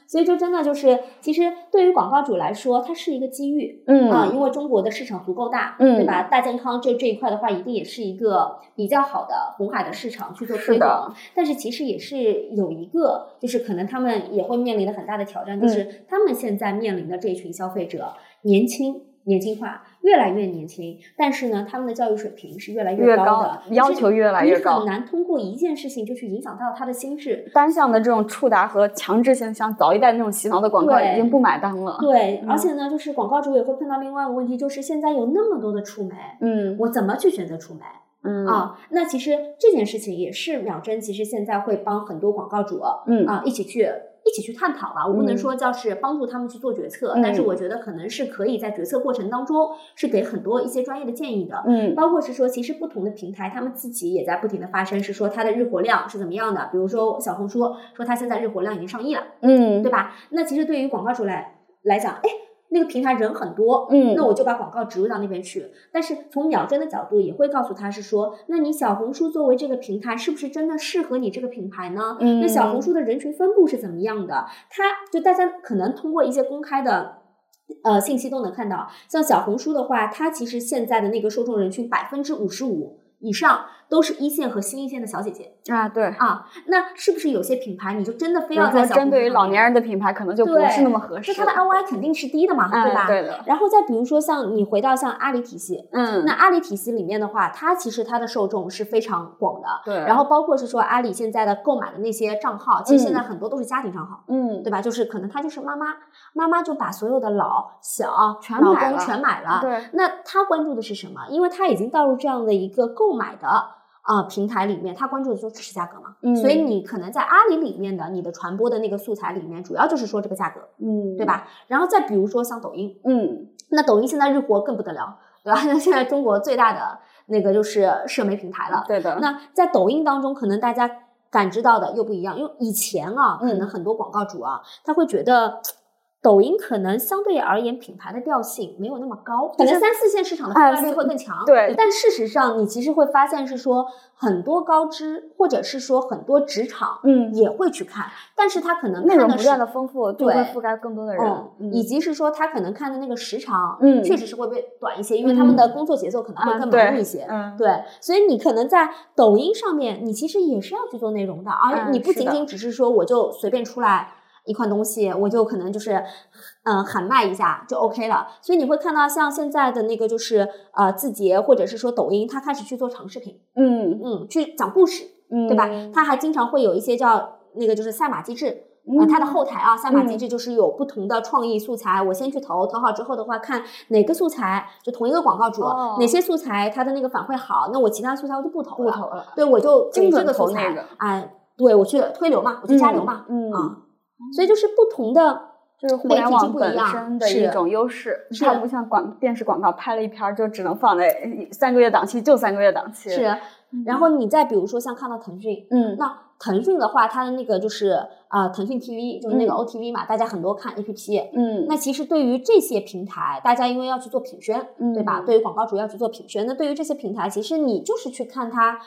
Speaker 2: 所以就真的就是，其实对于广告主来说，它是一个机遇，嗯啊，因为中国的市场足够大，嗯，对吧？大健康这这一块的话，一定也是一个比较好的红海的市场去做推广。但是其实也是有一个，就是可能他们也会面临的很大的挑战，就是他们现在面临的这一群消费者年轻。年轻化越来越年轻，但是呢，他们的教育水平是越来
Speaker 3: 越
Speaker 2: 高的，
Speaker 3: 要求越来越高。
Speaker 2: 你很难通过一件事情就去影响到他的心智。
Speaker 3: 单向的这种触达和强制性，像早一代那种洗脑的广告已经不买单了。
Speaker 2: 对，而且呢，就是广告主也会碰到另外一个问题，就是现在有那么多的触媒，嗯，我怎么去选择触媒？嗯啊，那其实这件事情也是秒针，其实现在会帮很多广告主，嗯啊，一起去。一起去探讨吧，我不能说叫是帮助他们去做决策，但是我觉得可能是可以在决策过程当中是给很多一些专业的建议的，嗯，包括是说其实不同的平台他们自己也在不停的发生，是说它的日活量是怎么样的，比如说小红书说它现在日活量已经上亿了，嗯，对吧？那其实对于广告主来来讲，哎。那个平台人很多，嗯，那我就把广告植入到那边去。但是从秒针的角度，也会告诉他是说，那你小红书作为这个平台，是不是真的适合你这个品牌呢？嗯，那小红书的人群分布是怎么样的？它就大家可能通过一些公开的呃信息都能看到，像小红书的话，它其实现在的那个受众人群百分之五十五。以上都是一线和新一线的小姐姐
Speaker 3: 啊，对
Speaker 2: 啊，那是不是有些品牌你就真的非要在
Speaker 3: 针对于老年人的品牌，可能就不是那么合适？
Speaker 2: 就它的 ROI 肯定是低的嘛，对吧？
Speaker 3: 对的。
Speaker 2: 然后再比如说像你回到像阿里体系，嗯，那阿里体系里面的话，它其实它的受众是非常广的，
Speaker 3: 对。
Speaker 2: 然后包括是说阿里现在的购买的那些账号，其实现在很多都是家庭账号，嗯，对吧？就是可能他就是妈妈，妈妈就把所有的老小
Speaker 3: 全买
Speaker 2: 了，全买了，
Speaker 3: 对。
Speaker 2: 那他关注的是什么？因为他已经到入这样的一个购买的。啊，平台里面他关注的就只是价格嘛，所以你可能在阿里里面的你的传播的那个素材里面，主要就是说这个价格，嗯，对吧？然后再比如说像抖音，嗯，那抖音现在日活更不得了，对吧？那 现在中国最大的那个就是社媒平台了。
Speaker 1: 对的。
Speaker 2: 那在抖音当中，可能大家感知到的又不一样，因为以前啊，可能很多广告主啊，他会觉得。抖音可能相对而言品牌的调性没有那么高，可能三四线市场的覆盖率会更强。
Speaker 1: 对，
Speaker 2: 但事实上你其实会发现是说很多高知或者是说很多职场，嗯，也会去看，但是他可能
Speaker 1: 内容不断的丰富，
Speaker 2: 对，
Speaker 1: 会覆盖更多的人，
Speaker 2: 以及是说他可能看的那个时长，嗯，确实是会被短一些，因为他们的工作节奏可能会更忙碌一些，嗯，对，所以你可能在抖音上面，你其实也是要去做内容的，而你不仅仅只是说我就随便出来。一款东西，我就可能就是，嗯，喊卖一下就 OK 了。所以你会看到，像现在的那个就是呃字节或者是说抖音，它开始去做长视频，嗯嗯，去讲故事，嗯，对吧？它还经常会有一些叫那个就是赛马机制，啊，它的后台啊，赛马机制就是有不同的创意素材，我先去投，投好之后的话，看哪个素材就同一个广告主，哪些素材它的那个反馈好，那我其他素材我就不投了，对，我就精准
Speaker 1: 投
Speaker 2: 那个，哎，对我去推流嘛，我去加流嘛，嗯啊。所以就是不同的，
Speaker 1: 就是互联网本身的一种优势，它不像广电视广告拍了一篇就只能放在三个月档期，就三个月档期。
Speaker 2: 是，然后你再比如说像看到腾讯，嗯，那腾讯的话，它的那个就是啊，腾讯 TV 就是那个 OTV 嘛，大家很多看 APP，嗯，那其实对于这些平台，大家因为要去做品宣，对吧？对于广告主要去做品宣，那对于这些平台，其实你就是去看它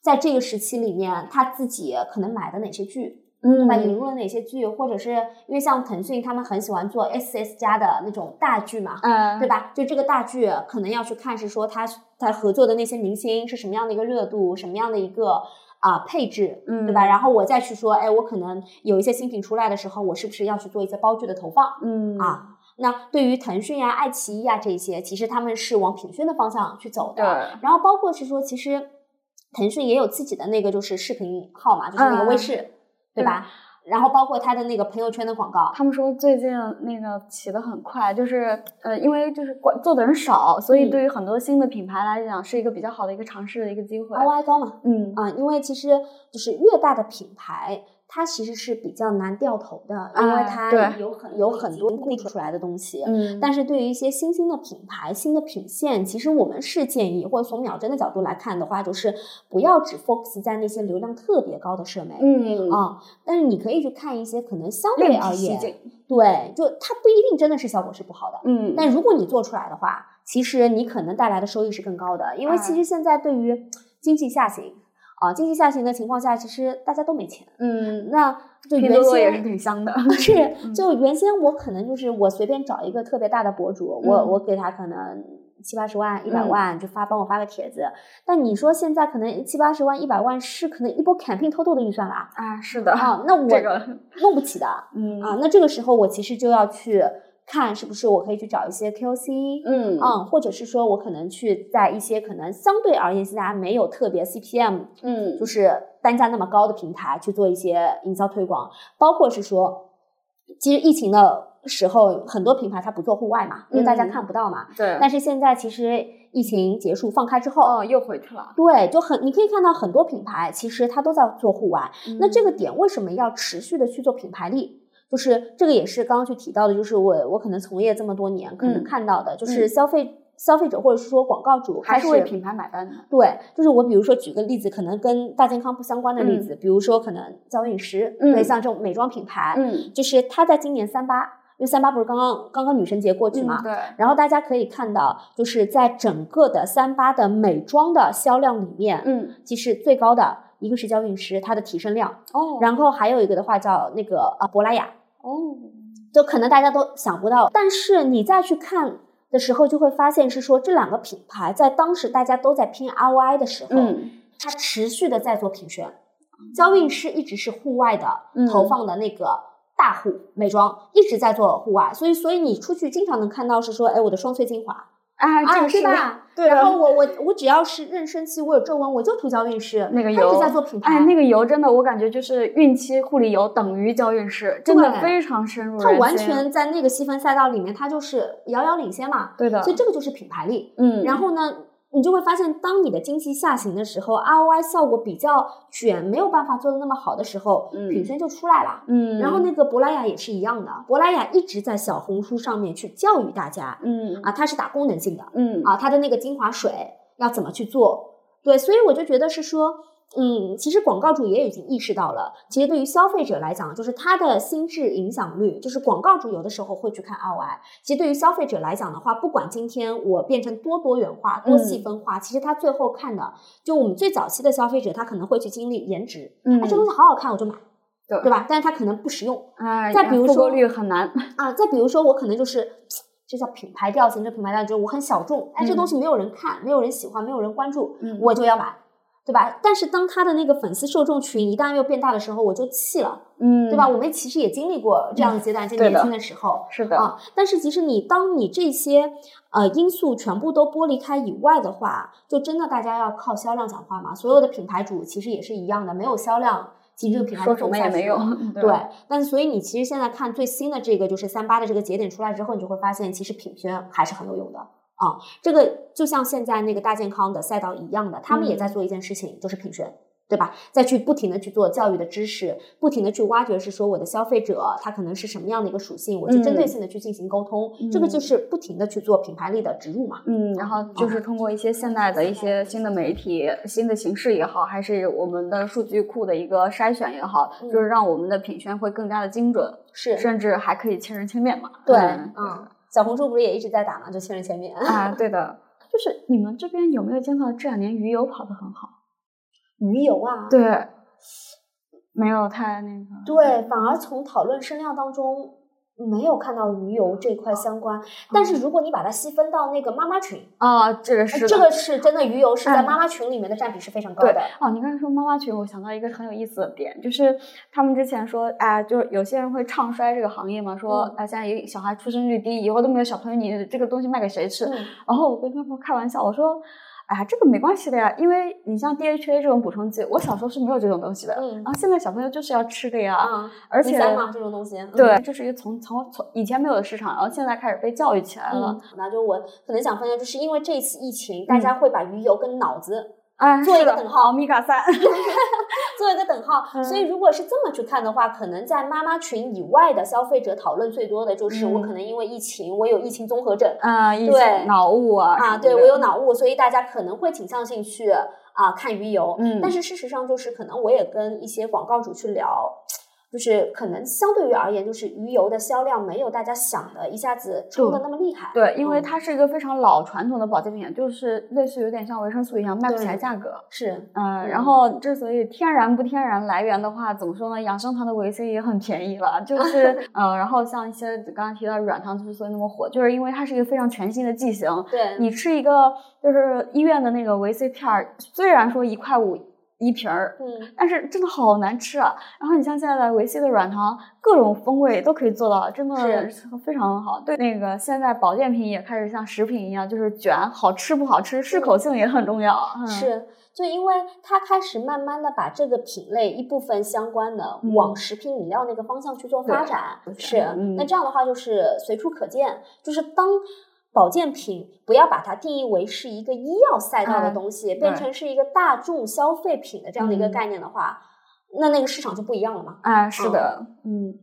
Speaker 2: 在这个时期里面，他自己可能买的哪些剧。嗯，把引入了哪些剧，或者是因为像腾讯他们很喜欢做 S S 加的那种大剧嘛，嗯，对吧？就这个大剧可能要去看，是说他他合作的那些明星是什么样的一个热度，什么样的一个啊配置，嗯，对吧？然后我再去说，哎，我可能有一些新品出来的时候，我是不是要去做一些包剧的投放？嗯啊，那对于腾讯啊、爱奇艺啊这些，其实他们是往品宣的方向去走的。然后包括是说，其实腾讯也有自己的那个就是视频号嘛，就是那个卫视。对吧？然后包括他的那个朋友圈的广告，
Speaker 1: 他们说最近那个起的很快，就是呃，因为就是管做的人少，所以对于很多新的品牌来讲，是一个比较好的一个尝试的一个机会。
Speaker 2: ROI 高嘛？嗯啊，因为其实就是越大的品牌。它其实是比较难掉头的，因为它有很有很多推出来的东西。嗯，但是对于一些新兴的品牌、新的品线，其实我们是建议，或者从秒针的角度来看的话，就是不要只 focus 在那些流量特别高的社媒。嗯啊，但是你可以去看一些可能相对而言，对，就它不一定真的是效果是不好的。嗯，但如果你做出来的话，其实你可能带来的收益是更高的，因为其实现在对于经济下行。啊，经济下行的情况下，其实大家都没钱。嗯，那就原先
Speaker 1: 也是挺香的。
Speaker 2: 是，就原先我可能就是我随便找一个特别大的博主，我我给他可能七八十万、一百万就发，帮我发个帖子。但你说现在可能七八十万、一百万是可能一波 campaign total 的预算了
Speaker 1: 啊？是的
Speaker 2: 啊，那我弄不起的。嗯啊，那这个时候我其实就要去。看是不是我可以去找一些 KOC，嗯嗯，或者是说我可能去在一些可能相对而言现在没有特别 CPM，嗯，就是单价那么高的平台去做一些营销推广，包括是说，其实疫情的时候很多品牌它不做户外嘛，因为大家看不到嘛，
Speaker 1: 对。
Speaker 2: 但是现在其实疫情结束放开之后，
Speaker 1: 哦，又回去了。
Speaker 2: 对，就很你可以看到很多品牌其实它都在做户外，那这个点为什么要持续的去做品牌力？就是这个也是刚刚去提到的，就是我我可能从业这么多年，可能看到的，就是消费消费者或者是说广告主
Speaker 1: 还是为品牌买单的。
Speaker 2: 对，就是我比如说举个例子，可能跟大健康不相关的例子，比如说可能娇韵诗，对，像这种美妆品牌，嗯，就是它在今年三八，因为三八不是刚刚刚刚女神节过去嘛，
Speaker 1: 对，
Speaker 2: 然后大家可以看到，就是在整个的三八的美妆的销量里面，嗯，其实最高的一个是娇韵诗，它的提升量，哦，然后还有一个的话叫那个啊珀莱雅。哦，就可能大家都想不到，但是你再去看的时候，就会发现是说这两个品牌在当时大家都在拼 ROI 的时候，嗯，它持续的在做品宣。娇韵诗一直是户外的投放的那个大户美妆，一直在做户外，所以所以你出去经常能看到是说，哎，我的双萃精华。
Speaker 1: 啊，
Speaker 2: 是吧？
Speaker 1: 对。
Speaker 2: 然后我我我只要是妊娠期，我有皱纹，我就涂娇韵诗。
Speaker 1: 那个油
Speaker 2: 一直在做品牌。
Speaker 1: 哎，那个油真的，我感觉就是孕期护理油等于娇韵诗，真的非常深入。
Speaker 2: 它完全在那个细分赛道里面，它就是遥遥领先嘛。
Speaker 1: 对的。
Speaker 2: 所以这个就是品牌力。嗯。然后呢？你就会发现，当你的经济下行的时候，ROI 效果比较卷，没有办法做的那么好的时候，品宣就出来了。嗯，然后那个珀莱雅也是一样的，珀莱雅一直在小红书上面去教育大家。嗯，啊，它是打功能性的。嗯，啊，它的那个精华水要怎么去做？对，所以我就觉得是说。嗯，其实广告主也已经意识到了，其实对于消费者来讲，就是他的心智影响率，就是广告主有的时候会去看 ROI。其实对于消费者来讲的话，不管今天我变成多多元化、多细分化，其实他最后看的，就我们最早期的消费者，他可能会去经历颜值，嗯，这东西好好看我就买，对对吧？但是他可能不实用，
Speaker 3: 哎，
Speaker 2: 再比如说
Speaker 3: 率很难
Speaker 2: 啊，再比如说我可能就是，这叫品牌调性，这品牌调性就是我很小众，哎，这东西没有人看，没有人喜欢，没有人关注，我就要买。对吧？但是当他的那个粉丝受众群一旦又变大的时候，我就气了，嗯，对吧？我们其实也经历过这样的阶段，在年轻的时候，
Speaker 3: 是的
Speaker 2: 啊。但是其实你当你这些呃因素全部都剥离开以外的话，就真的大家要靠销量讲话嘛？所有的品牌主其实也是一样的，没有销量，其实这个品牌
Speaker 3: 说什么也没用。
Speaker 2: 对，但是所以你其实现在看最新的这个就是三八的这个节点出来之后，你就会发现其实品宣还是很有用的。啊，这个就像现在那个大健康的赛道一样的，他们也在做一件事情，就是品宣，对吧？再去不停的去做教育的知识，不停的去挖掘，是说我的消费者他可能是什么样的一个属性，我去针对性的去进行沟通，这个就是不停的去做品牌力的植入嘛。
Speaker 3: 嗯，然后就是通过一些现代的一些新的媒体、新的形式也好，还是我们的数据库的一个筛选也好，就是让我们的品宣会更加的精准，
Speaker 2: 是，
Speaker 3: 甚至还可以千人千面嘛。
Speaker 2: 对，嗯。小红书不是也一直在打吗？就千人千面
Speaker 3: 啊，对的。就是你们这边有没有见到这两年鱼油跑得很好？
Speaker 2: 鱼油啊？
Speaker 3: 对，没有太那个。
Speaker 2: 对，反而从讨论声量当中。没有看到鱼油这块相关，但是如果你把它细分到那个妈妈群
Speaker 3: 啊，这个是
Speaker 2: 这个是真的，鱼油是在妈妈群里面的占比是非常高的。
Speaker 3: 哦，你刚才说妈妈群，我想到一个很有意思的点，就是他们之前说，哎，就是有些人会唱衰这个行业嘛，说哎，现在一小孩出生率低，以后都没有小朋友，你这个东西卖给谁吃？然后我跟他们开玩笑，我说。哎，这个没关系的呀，因为你像 DHA 这种补充剂，我小时候是没有这种东西的，嗯，然后现在小朋友就是要吃的呀，
Speaker 2: 啊，
Speaker 3: 而且
Speaker 2: 这种东西，
Speaker 3: 对，这是一个从从从以前没有的市场，然后现在开始被教育起来了。
Speaker 2: 那就我可能想分享，就是因为这次疫情，大家会把鱼油跟脑子。
Speaker 3: 啊，
Speaker 2: 做一个等号，
Speaker 3: 米伽三，
Speaker 2: 做一个等号。所以，如果是这么去看的话，可能在妈妈群以外的消费者讨论最多的就是我可能因为疫情，我有疫情综合症
Speaker 3: 啊，
Speaker 2: 对，
Speaker 3: 脑雾啊，
Speaker 2: 啊，对我有脑雾，所以大家可能会倾向性去啊看鱼油。嗯，但是事实上就是可能我也跟一些广告主去聊。就是可能相对于而言，就是鱼油的销量没有大家想的一下子冲的那么厉害。
Speaker 3: 对，因为它是一个非常老传统的保健品，就是类似有点像维生素一样卖不起来价格。
Speaker 2: 是，
Speaker 3: 嗯，然后之所以天然不天然来源的话，怎么说呢？养生堂的维 C 也很便宜了，就是，嗯，然后像一些刚刚提到软糖之所以那么火，就是因为它是一个非常全新的剂型。
Speaker 2: 对，
Speaker 3: 你吃一个就是医院的那个维 C 片儿，虽然说一块五。一瓶儿，嗯，但是真的好难吃啊。然后你像现在的维 C 的软糖，各种风味都可以做到，真的是非常好。对，那个现在保健品也开始像食品一样，就是卷，好吃不好吃，适口性也很重要。
Speaker 2: 是，就因为它开始慢慢的把这个品类一部分相关的往食品饮料那个方向去做发展。是，那这样的话就是随处可见，就是当。保健品不要把它定义为是一个医药赛道的东西，变成是一个大众消费品的这样的一个概念的话，那那个市场就不一样了嘛？
Speaker 3: 啊，是的，
Speaker 2: 嗯，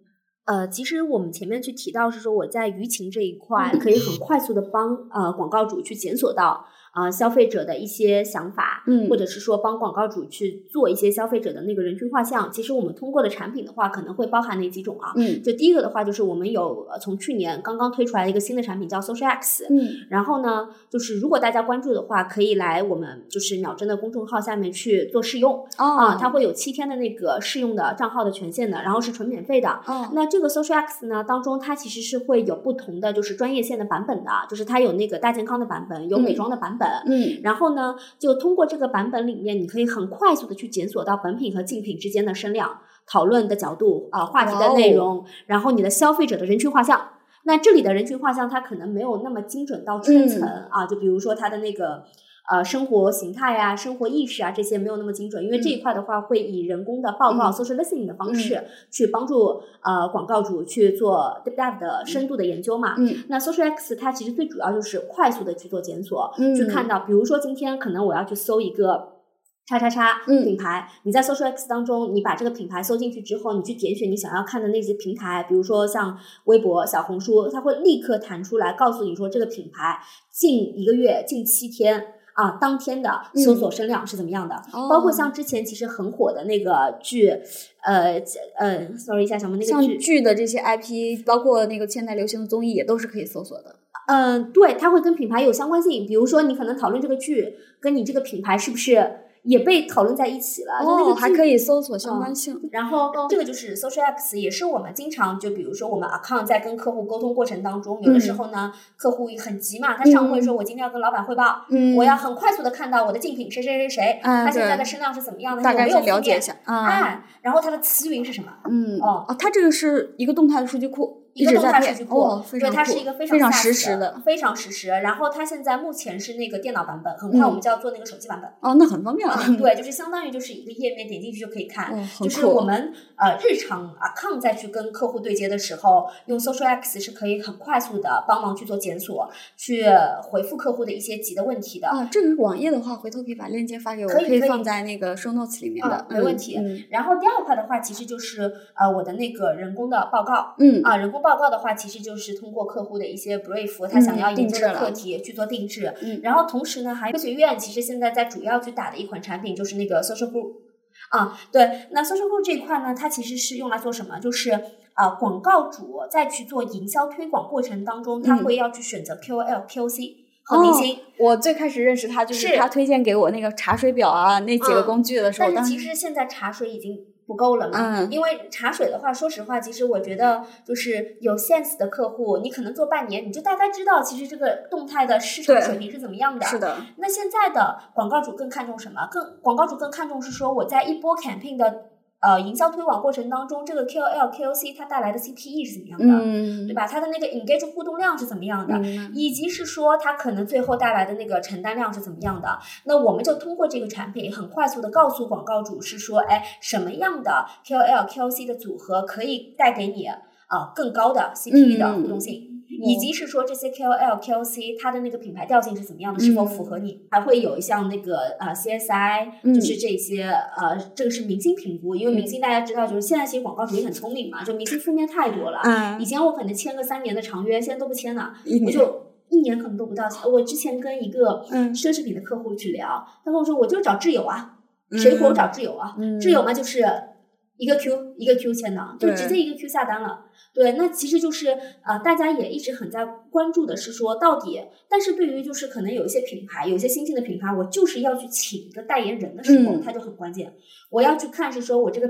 Speaker 2: 呃，其实我们前面去提到是说我在舆情这一块可以很快速的帮呃广告主去检索到。啊，消费者的一些想法，嗯，或者是说帮广告主去做一些消费者的那个人群画像。其实我们通过的产品的话，可能会包含哪几种啊？嗯，就第一个的话，就是我们有从去年刚刚推出来的一个新的产品叫 Social X，嗯，然后呢，就是如果大家关注的话，可以来我们就是秒针的公众号下面去做试用啊，它会有七天的那个试用的账号的权限的，然后是纯免费的。哦，那这个 Social X 呢当中，它其实是会有不同的就是专业线的版本的，就是它有那个大健康的版本，有美妆的版本。嗯，然后呢，就通过这个版本里面，你可以很快速的去检索到本品和竞品之间的声量、讨论的角度啊、话题的内容，然后你的消费者的人群画像。那这里的人群画像，它可能没有那么精准到圈层啊，就比如说它的那个。呃，生活形态啊，生活意识啊，这些没有那么精准，因为这一块的话会以人工的报告 social listening 的方式去帮助呃广告主去做 deep dive 的深度的研究嘛。嗯，那 social x 它其实最主要就是快速的去做检索，去看到，比如说今天可能我要去搜一个。叉叉叉品牌，你在 Social X 当中，你把这个品牌搜进去之后，你去点选你想要看的那些平台，比如说像微博、小红书，它会立刻弹出来告诉你说这个品牌近一个月、近七天。啊，当天的搜索声量是怎么样的？包括像之前其实很火的那个剧，呃呃，sorry 一下，小萌那个
Speaker 1: 剧剧的这些 IP，包括那个现在流行的综艺，也都是可以搜索的。
Speaker 2: 嗯，对，它会跟品牌有相关性。比如说，你可能讨论这个剧，跟你这个品牌是不是？也被讨论在一起了，
Speaker 1: 哦，还可以搜索相关性。
Speaker 2: 然后这个就是 Social X，也是我们经常就比如说我们 Account 在跟客户沟通过程当中，有的时候呢，客户很急嘛，他上会说，我今天要跟老板汇报，我要很快速的看到我的竞品谁谁谁谁，他现在的声量是怎么样的，
Speaker 1: 大概
Speaker 2: 去
Speaker 1: 了解一下，
Speaker 2: 哎，然后他的词云是什么？
Speaker 1: 嗯，哦，哦，它这个是一个动态的数据库。
Speaker 2: 一个动态数据库，
Speaker 1: 对，
Speaker 2: 它是一个非
Speaker 1: 常
Speaker 2: 实
Speaker 1: 时的，
Speaker 2: 非常实时。然后它现在目前是那个电脑版本，很快我们就要做那个手机版本。
Speaker 1: 哦，那很方便了。
Speaker 2: 对，就是相当于就是一个页面，点进去就可以看。就是我们呃日常 account 再去跟客户对接的时候，用 Social X 是可以很快速的帮忙去做检索，去回复客户的一些急的问题的。
Speaker 1: 啊，这个网页的话，回头可以把链接发给我，可
Speaker 2: 以
Speaker 1: 放在那个 show notes 里面的，
Speaker 2: 没问题。然后第二块的话，其实就是呃我的那个人工的报告。
Speaker 1: 嗯
Speaker 2: 啊，人工报告的话，其实就。是通过客户的一些 brief，他想要研究的课题去做定制，嗯然后同时呢，还科学院其实现在在主要去打的一款产品就是那个 social group 啊，对，那 social group 这一块呢，它其实是用来做什么？就是啊，广告主在去做营销推广过程当中，他会要去选择 Q L、Q O C 和明星。
Speaker 1: 我最开始认识他就是他推荐给我那个茶水表啊那几个工具的时候，
Speaker 2: 但是其实现在茶水已经。不够了嘛？
Speaker 1: 嗯，
Speaker 2: 因为茶水的话，说实话，其实我觉得就是有 sense 的客户，你可能做半年，你就大概知道其实这个动态的市场水平是怎么样的。
Speaker 1: 是的。
Speaker 2: 那现在的广告主更看重什么？更广告主更看重是说我在一波 campaign 的。呃，营销推广过程当中，这个 KOL、KOC 它带来的 CPE 是怎么样的，对吧？它的那个 engage 互动量是怎么样的，以及是说它可能最后带来的那个承担量是怎么样的？那我们就通过这个产品，很快速的告诉广告主是说，哎，什么样的 KOL、KOC 的组合可以带给你啊更高的 CPE 的互动性。以及是说这些 KOL、KOC 它的那个品牌调性是怎么样的，是否符合你？还会有一项那个呃 CSI，就是这些呃，这个是明星评估，因为明星大家知道，就是现在其实广告主也很聪明嘛，就明星负面太多了。以前我可能签个三年的长约，现在都不签了，我就一年可能都不到。我之前跟一个奢侈品的客户去聊，他跟我说，我就找挚友啊，谁火我找挚友啊，挚友嘛就是一个 Q 一个 Q 签的，就直接一个 Q 下单了。对，那其实就是啊，大家也一直很在关注的是说，到底，但是对于就是可能有一些品牌，有一些新兴的品牌，我就是要去请一个代言人的时候，它就很关键，我要去看是说我这个。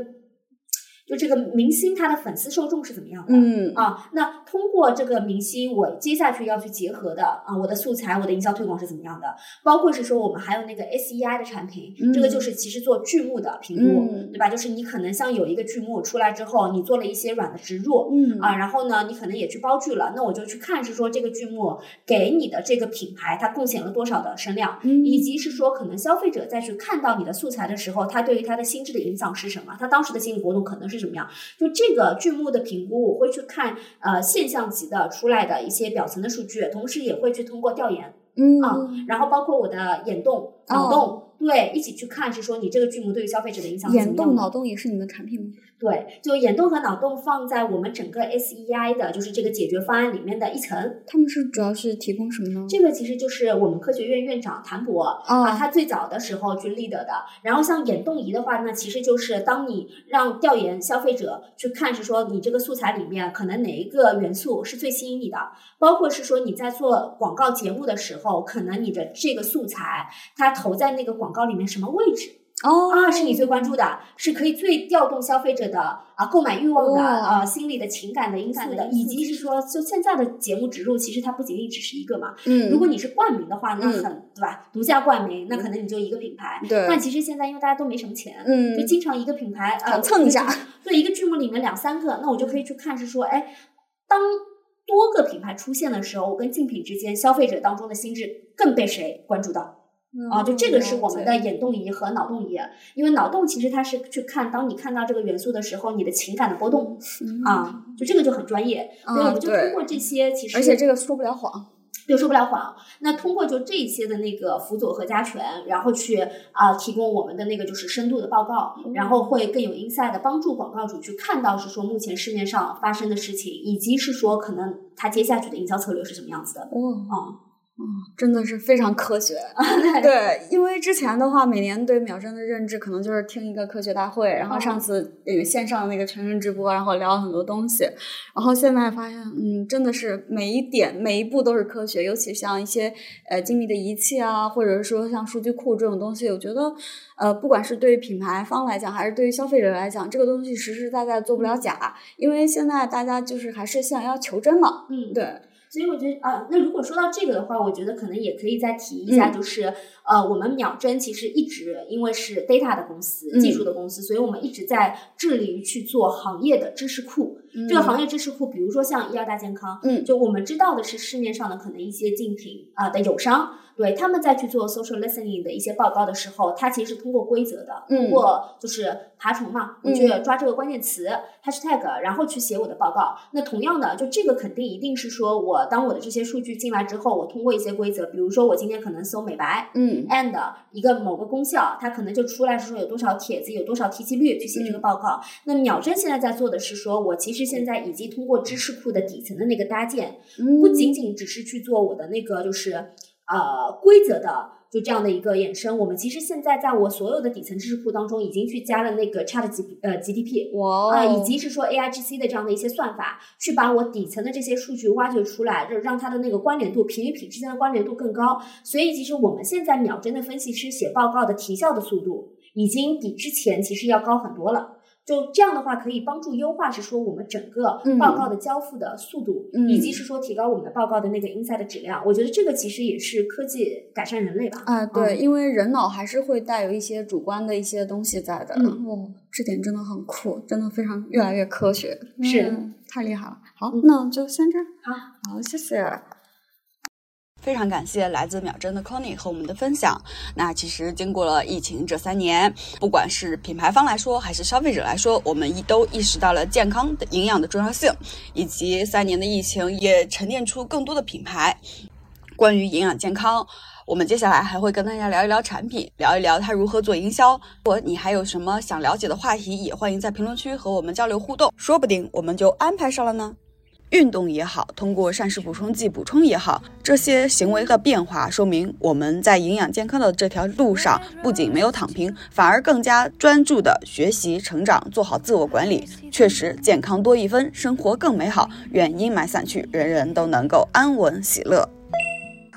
Speaker 2: 就这个明星他的粉丝受众是怎么样的？
Speaker 1: 嗯
Speaker 2: 啊，那通过这个明星，我接下去要去结合的啊，我的素材，我的营销推广是怎么样的？包括是说我们还有那个 SEI 的产品，这个就是其实做剧目的评估，对吧？就是你可能像有一个剧目出来之后，你做了一些软的植入，
Speaker 1: 嗯
Speaker 2: 啊，然后呢，你可能也去包剧了，那我就去看是说这个剧目给你的这个品牌它贡献了多少的声量，嗯以及是说可能消费者再去看到你的素材的时候，他对于他的心智的影响是什么？他当时的心理活动可能是。什么样？就这个剧目的评估，我会去看呃现象级的出来的一些表层的数据，同时也会去通过调研，
Speaker 1: 嗯。
Speaker 2: 啊，然后包括我的眼动、脑动，对，一起去看是说你这个剧目对于消费者的影响。
Speaker 1: 眼动、脑动也是你们产品吗？
Speaker 2: 对，就眼动和脑动放在我们整个 SEI 的，就是这个解决方案里面的一层。
Speaker 1: 他们是主要是提供什么呢？
Speaker 2: 这个其实就是我们科学院院长谭博啊，他最早的时候去立的的。然后像眼动仪的话呢，其实就是当你让调研消费者去看，是说你这个素材里面可能哪一个元素是最吸引你的，包括是说你在做广告节目的时候，可能你的这个素材它投在那个广告里面什么位置。
Speaker 1: 哦
Speaker 2: 啊，是你最关注的，是可以最调动消费者的啊购买欲望的啊心理的情感的因素的，以及是说就现在的节目植入，其实它不仅仅只是一个嘛。
Speaker 1: 嗯，
Speaker 2: 如果你是冠名的话，那很对吧？独家冠名，那可能你就一个品牌。
Speaker 1: 对。
Speaker 2: 但其实现在因为大家都没什么钱，
Speaker 1: 嗯，
Speaker 2: 就经常一个品牌呃
Speaker 1: 蹭一下，
Speaker 2: 对一个剧目里面两三个，那我就可以去看是说，哎，当多个品牌出现的时候，我跟竞品之间消费者当中的心智更被谁关注到？啊，就这个是我们的眼动仪和脑动仪，因为脑动其实它是去看，当你看到这个元素的时候，你的情感的波动啊，就这个就很专业。所以我们就通过这些，其实
Speaker 1: 而且这个说不了谎，
Speaker 2: 对说不了谎。那通过就这些的那个辅佐和加权，然后去啊提供我们的那个就是深度的报告，然后会更有 inside 的帮助广告主去看到是说目前市面上发生的事情，以及是说可能他接下去的营销策略是什么样子的。
Speaker 1: 哦，
Speaker 2: 啊。
Speaker 4: 真的是非常科学，对，因为之前的话，每年对秒针的认知可能就是听一个科学大会，然后上次那个线上那个全程直播，然后聊了很多东西，然后现在发现，嗯，真的是每一点每一步都是科学，尤其像一些呃精密的仪器啊，或者是说像数据库这种东西，我觉得，呃，不管是对于品牌方来讲，还是对于消费者来讲，这个东西实实在在做不了假，因为现在大家就是还是想要求真嘛，
Speaker 2: 嗯，
Speaker 4: 对。
Speaker 2: 所以我觉得啊，那如果说到这个的话，我觉得可能也可以再提一下，就是呃，我们秒针其实一直因为是 data 的公司、技术的公司，所以我们一直在致力于去做行业的知识库。这个行业知识库，比如说像医药大健康，
Speaker 4: 嗯，
Speaker 2: 就我们知道的是市面上的可能一些竞品啊的友商，对他们在去做 social listening 的一些报告的时候，它其实是通过规则的，通过就是爬虫嘛，我去抓这个关键词 hashtag，然后去写我的报告。那同样的，就这个肯定一定是说我当我的这些数据进来之后，我通过一些规则，比如说我今天可能搜美白，
Speaker 4: 嗯
Speaker 2: ，and 一个某个功效，它可能就出来是说有多少帖子，有多少提及率去写这个报告。那秒针现在在做的是说，我其实现在已经通过知识库的底层的那个搭建，不仅仅只是去做我的那个就是呃规则的。就这样的一个衍生，我们其实现在在我所有的底层知识库当中，已经去加了那个 Chat G 呃 GDP，
Speaker 4: 哇，
Speaker 2: 啊，以及是说 AIGC 的这样的一些算法，去把我底层的这些数据挖掘出来，让让它的那个关联度，品与品之间的关联度更高。所以，其实我们现在秒针的分析师写报告的提效的速度，已经比之前其实要高很多了。就这样的话，可以帮助优化，是说我们整个报告的交付的速度，以及是说提高我们的报告的那个 inside 的质量。我觉得这个其实也是科技改善人类吧。
Speaker 4: 啊，对，因为人脑还是会带有一些主观的一些东西在的。
Speaker 2: 嗯，
Speaker 4: 哦，这点真的很酷，真的非常越来越科学，
Speaker 2: 是
Speaker 4: 太厉害了。好，那就先这样。
Speaker 2: 好，
Speaker 4: 好，谢谢。非常感谢来自秒针的 Conny 和我们的分享。那其实经过了疫情这三年，不管是品牌方来说，还是消费者来说，我们一都意识到了健康的营养的重要性，以及三年的疫情也沉淀出更多的品牌。关于营养健康，我们接下来还会跟大家聊一聊产品，聊一聊它如何做营销。如果你还有什么想了解的话题，也欢迎在评论区和我们交流互动，说不定我们就安排上了呢。运动也好，通过膳食补充剂补充也好，这些行为的变化说明我们在营养健康的这条路上，不仅没有躺平，反而更加专注的学习成长，做好自我管理。确实，健康多一分，生活更美好。愿阴霾散去，人人都能够安稳喜乐。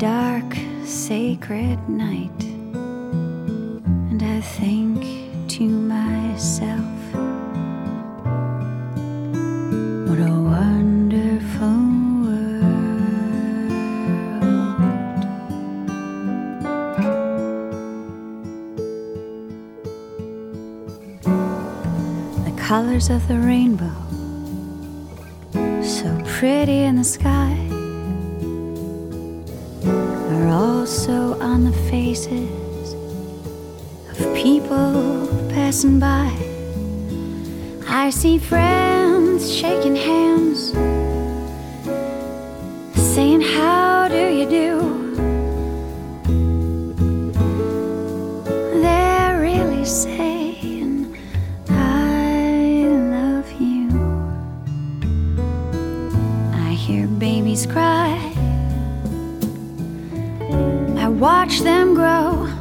Speaker 4: Dark, sacred night, and I think to myself, what a wonderful world. The colors of the rainbow, so pretty in the sky also on the faces of people passing by. I see friends shaking hands, saying, How do you do? Watch them grow.